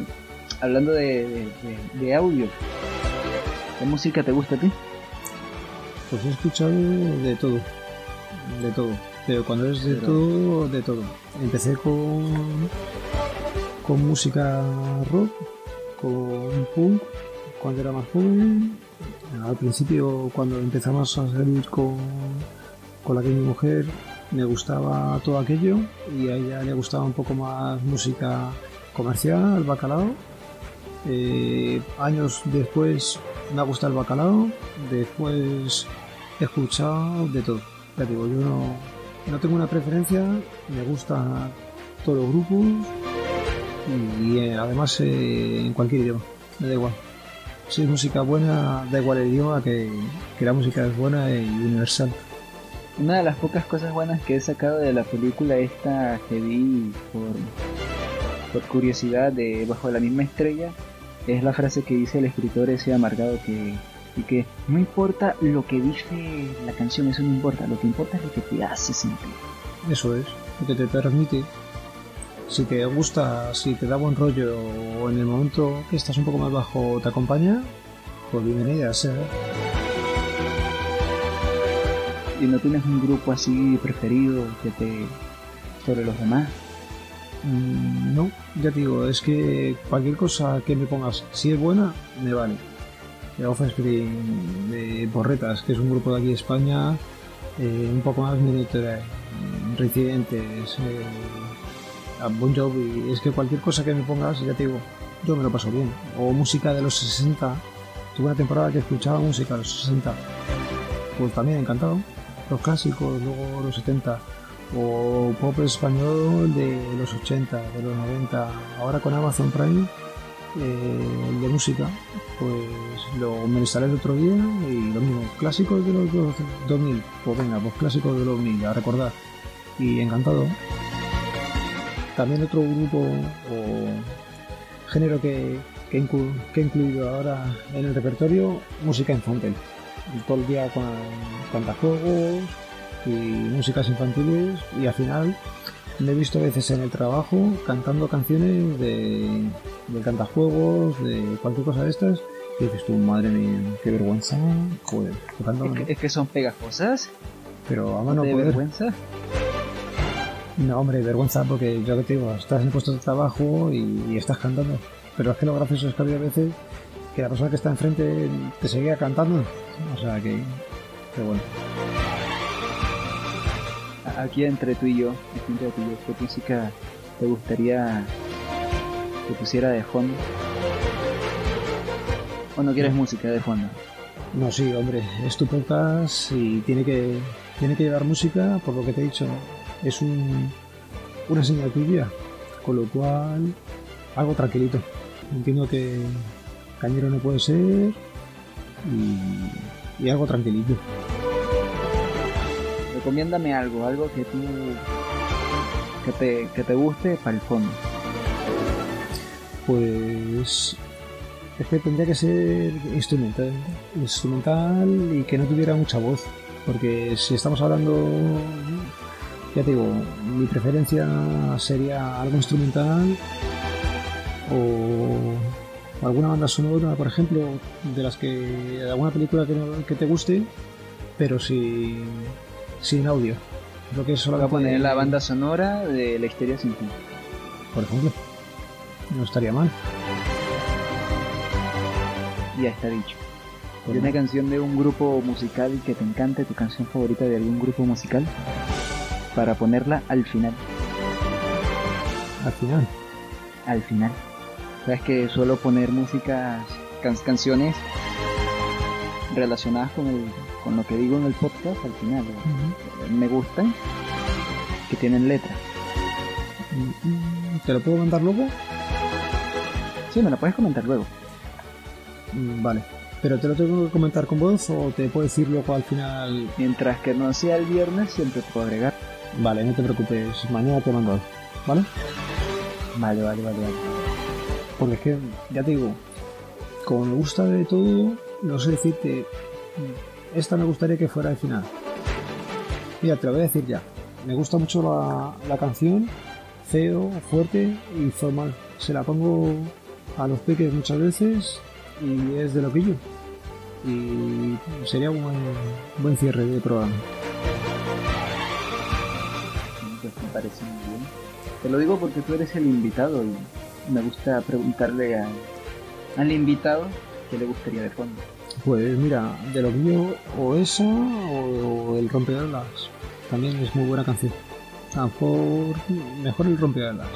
hablando de, de- de- de audio, ¿qué música te gusta a ti? Pues he escuchado de todo, de todo. Pero cuando es de Pero- todo, de todo. Empecé con, con música rock, con punk, cuando era más joven. Al principio, cuando empezamos a salir con, con la que mi mujer, me gustaba todo aquello y a ella le gustaba un poco más música comercial, bacalao. Eh, años después me ha gustado el bacalao, después he escuchado de todo. Ya digo, yo no, no tengo una preferencia, me gustan todos los grupos y, eh, además eh, en cualquier idioma, me da igual. Si es música buena, da igual el idioma, que, que la música es buena y universal. Una de las pocas cosas buenas que he sacado de la película esta que vi por, por curiosidad de Bajo la misma estrella es la frase que dice el escritor ese amargado que y que no importa lo que dice la canción, eso no importa, lo que importa es lo que te hace sentir. Eso es, lo que te permite. Si te gusta, si te da buen rollo o en el momento que estás un poco más bajo te acompaña, pues bienvenida sea. Y no tienes un grupo así preferido que te sobre los demás. Mm, No, ya te digo, es que cualquier cosa que me pongas, si es buena, me vale. De Offspring, de Porretas, que es un grupo de aquí de España, eh, un poco más militar, Residentes, eh, a Bon Jovi, es que cualquier cosa que me pongas, ya te digo, yo me lo paso bien. O música de los 60, tuve una temporada que escuchaba música de los 60, pues también encantado. Los clásicos, luego los 70, o pop español de los 80, de los 90, ahora con Amazon Prime, eh, de música, pues lo, me instalé el otro día y lo mismo, clásicos de los dos- 2000, pues venga, pues clásicos de los 2000, a recordar, y encantado. También otro grupo o género que, que, he inclu- que he incluido ahora en el repertorio, música infantil. Todo el día con cantajuegos y músicas infantiles y al final me he visto a veces en el trabajo cantando canciones de, de cantajuegos, de cualquier cosa de estas y dices tú, madre mía, qué vergüenza, joder, tocando, Es que, es que son pegajosas, pero a mano de poder. vergüenza. No, hombre, vergüenza porque yo que te digo, estás en el puesto de trabajo y, y estás cantando. Pero es que lo gracioso es que había veces que la persona que está enfrente te seguía cantando. O sea que, que bueno. Aquí entre tú y yo, aquí entre tú y yo, ¿qué música te gustaría que pusiera de fondo? ¿O no quieres música de fondo? No, sí, hombre, es tu podcast y tiene que, tiene que llevar música, por lo que te he dicho, es un, una señal tuya, con lo cual, algo tranquilito. Entiendo que cañero no puede ser y, y algo tranquilito. Recomiéndame algo, algo que tú que te, que te guste para el fondo. Pues es que tendría que ser instrumental, instrumental y que no tuviera mucha voz, porque si estamos hablando ya te digo, mi preferencia sería algo instrumental o alguna banda sonora, por ejemplo, de las que de alguna película que, no- que te guste, pero sin, sin audio. Lo que es Voy a solamente poner la banda sonora de la historia sin fin. por ejemplo. No estaría mal. Ya está dicho. Pues ¿Y una canción de un grupo musical que te encante, tu canción favorita de algún grupo musical? Para ponerla al final. Al final. Al final. Sabes que suelo poner músicas, can- canciones relacionadas con, el, con lo que digo en el podcast al final. Me gustan que tienen letra. Mm, ¿Te lo puedo mandar luego? Sí, me la puedes comentar luego. Mm, Vale. ¿Pero te lo tengo que comentar con voz o te puedo decir luego al final? Mientras que no sea el viernes, siempre puedo agregar. Vale, no te preocupes. Mañana te mando. ¿Vale? Vale, vale, vale, vale. Porque es que, ya te digo, como me gusta de todo, no sé decirte, esta me gustaría que fuera el final. Mira, te lo voy a decir ya. Me gusta mucho la, la canción, feo, fuerte y formal. Se la pongo a los peques muchas veces y es de loquillo. Y sería un buen, buen cierre de programa. Pues me parece muy bien. Te lo digo porque tú eres el invitado y me gusta preguntarle a- al invitado qué le gustaría de fondo. Pues mira, de loquillo o esa o, o el rompeolas. También es muy buena canción. A lo mejor mejor el rompeolas.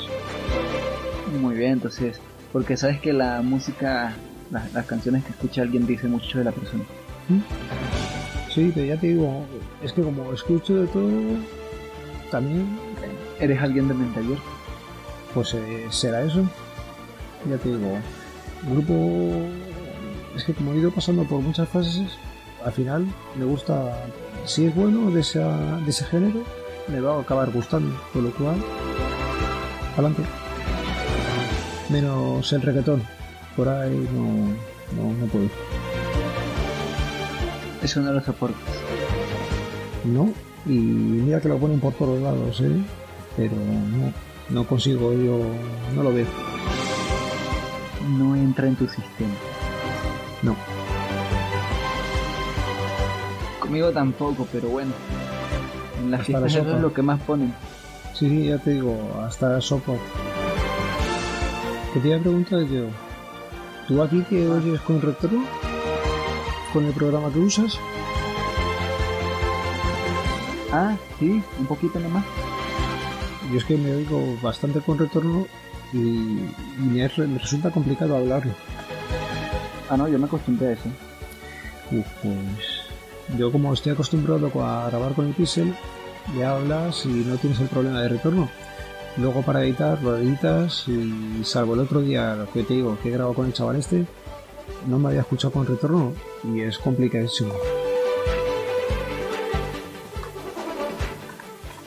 Muy bien, entonces, porque sabes que la música, las, las canciones que escucha alguien dice mucho de la persona. Sí, pero ya te digo, es que como escucho de todo, también, Eres alguien de mente abierta. pues eh, será eso. Ya te digo, grupo, es que como he ido pasando por muchas fases, al final me gusta, si es bueno de, esa, de ese género, me va a acabar gustando, por lo cual, adelante. Menos el reggaetón, por ahí no, no, no puedo. Eso no lo soportas. No, y mira que lo ponen por todos lados, ¿eh? Pero no, no consigo, yo no lo veo. No entra en tu sistema. No. Conmigo tampoco, pero bueno. En las fiestas eso es lo que más ponen. Sí, sí, ya te digo, hasta sopa. Que te iba a preguntar yo, ¿tú aquí que oyes con retorno? ¿Con el programa que usas? Ah, sí, un poquito nomás. Yo es que me oigo bastante con retorno y, y me, es- me resulta complicado hablarlo. Ah, no, yo me acostumbré a eso. Uf, pues yo como estoy acostumbrado a grabar con el pixel, le hablas y no tienes el problema de retorno. Luego para editar lo editas y salvo el otro día lo que te digo que he grabado con el chaval este, no me había escuchado con retorno y es complicadísimo.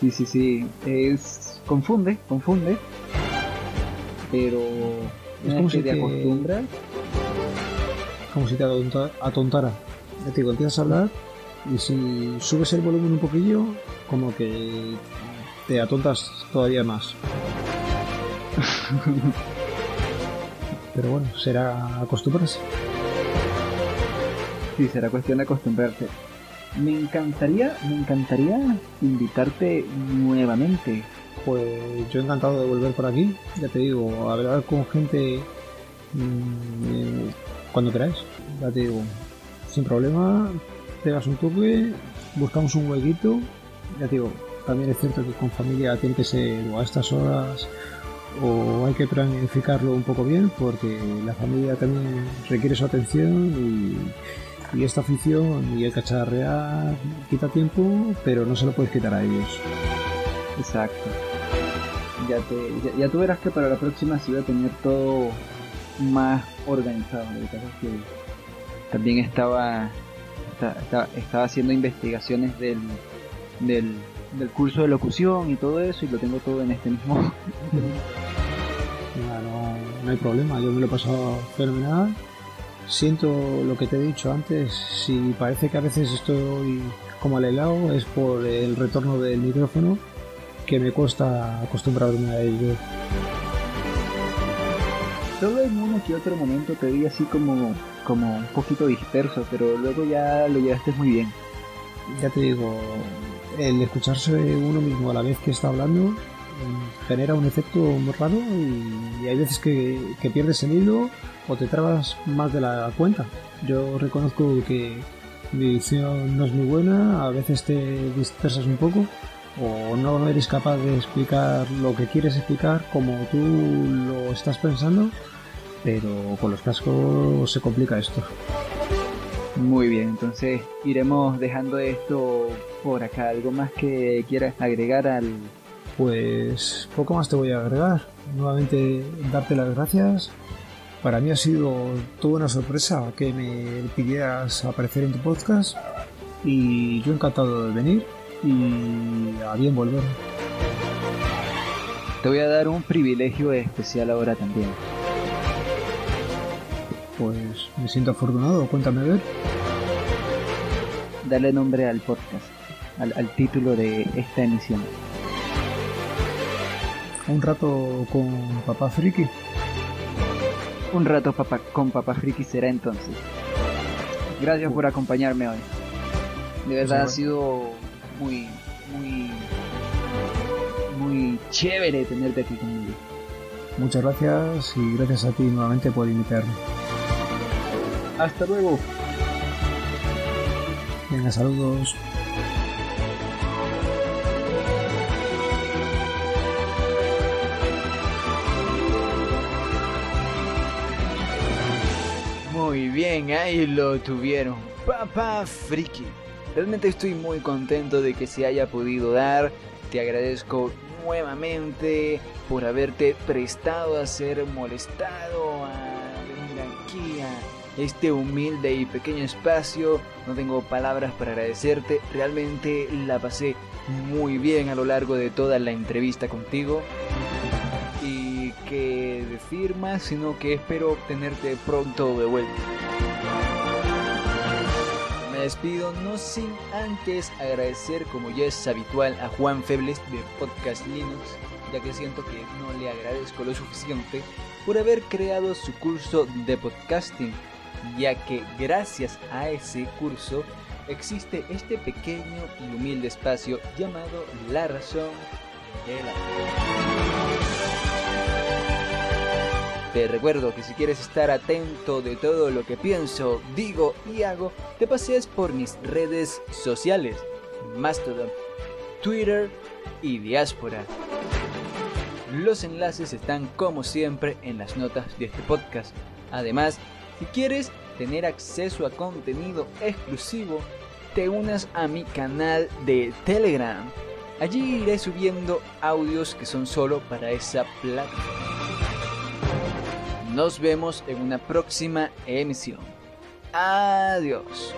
Sí, sí, sí. Es. Confunde, confunde. Pero. Es como si te acostumbras. Como si te atonta- atontara. Ya te digo, empiezas a hablar y si subes el volumen un poquillo, como que te atontas todavía más. Pero bueno, será acostumbrarse. Sí, será cuestión de acostumbrarse. Me encantaría, me encantaría invitarte nuevamente. Pues yo encantado de volver por aquí. Ya te digo, hablar con gente mm, eh, cuando queráis. Ya te digo, sin problema, pegas un toque, buscamos un huequito. Ya te digo, también es cierto que con familia tiene que ser a estas horas o hay que planificarlo un poco bien porque la familia también requiere su atención y, y esta afición y el cacharrear quita tiempo, pero no se lo puedes quitar a ellos. Exacto. Ya, te, ya, ya tú verás que para la próxima sí voy a tener todo más organizado. Lo que es que también estaba, esta- esta- estaba haciendo investigaciones del, del, del curso de locución y todo eso y lo tengo todo en este mismo. Nada, no, no hay problema, yo me lo he pasado fenomenal. Siento lo que te he dicho antes, si parece que a veces estoy como al helado es por el retorno del micrófono, que me cuesta acostumbrarme a ello. Solo en uno que otro momento te vi así como, como un poquito disperso, pero luego ya lo llevaste muy bien. Ya te digo, el escucharse uno mismo a la vez que está hablando genera un efecto muy raro y, hay veces que, que pierdes el hilo o te trabas más de la cuenta. Yo reconozco que mi dicción no es muy buena, a veces te dispersas un poco o no eres capaz de explicar lo que quieres explicar como tú lo estás pensando, pero con los cascos se complica esto. Muy bien, entonces iremos dejando esto por acá. ¿Algo más que quieras agregar al... Pues poco más te voy a agregar. Nuevamente darte las gracias. Para mí ha sido toda una sorpresa que me pidieras aparecer en tu podcast y yo encantado de venir y a bien volver. Te voy a dar un privilegio especial ahora también. Pues me siento afortunado, cuéntame a ver. Darle nombre al podcast, al, al título de esta emisión. Un rato con papá friki. Un rato papá, con Papá Friki será entonces. Gracias por acompañarme hoy. De verdad ha bueno. sido muy, muy, muy chévere tenerte aquí conmigo. Muchas gracias y gracias a ti nuevamente por invitarme. Hasta luego. Venga, saludos. Bien, ahí lo tuvieron. Papá Friki. Realmente estoy muy contento de que se haya podido dar. Te agradezco nuevamente por haberte prestado a ser molestado, a venir aquí a este humilde y pequeño espacio. No tengo palabras para agradecerte. Realmente la pasé muy bien a lo largo de toda la entrevista contigo y que decir más, sino que espero tenerte pronto de vuelta. Me despido no sin antes agradecer, como ya es habitual, a Juan Febles de Podcast Linux, ya que siento que no le agradezco lo suficiente por haber creado su curso de podcasting, ya que gracias a ese curso existe este pequeño y humilde espacio llamado La Razón de la Te recuerdo que si quieres estar atento de todo lo que pienso, digo y hago, te pasees por mis redes sociales, Mastodon, Twitter y Diáspora. Los enlaces están como siempre en las notas de este podcast. Además, si quieres tener acceso a contenido exclusivo, te unas a mi canal de Telegram. Allí iré subiendo audios que son solo para esa plataforma. Nos vemos en una próxima emisión. Adiós.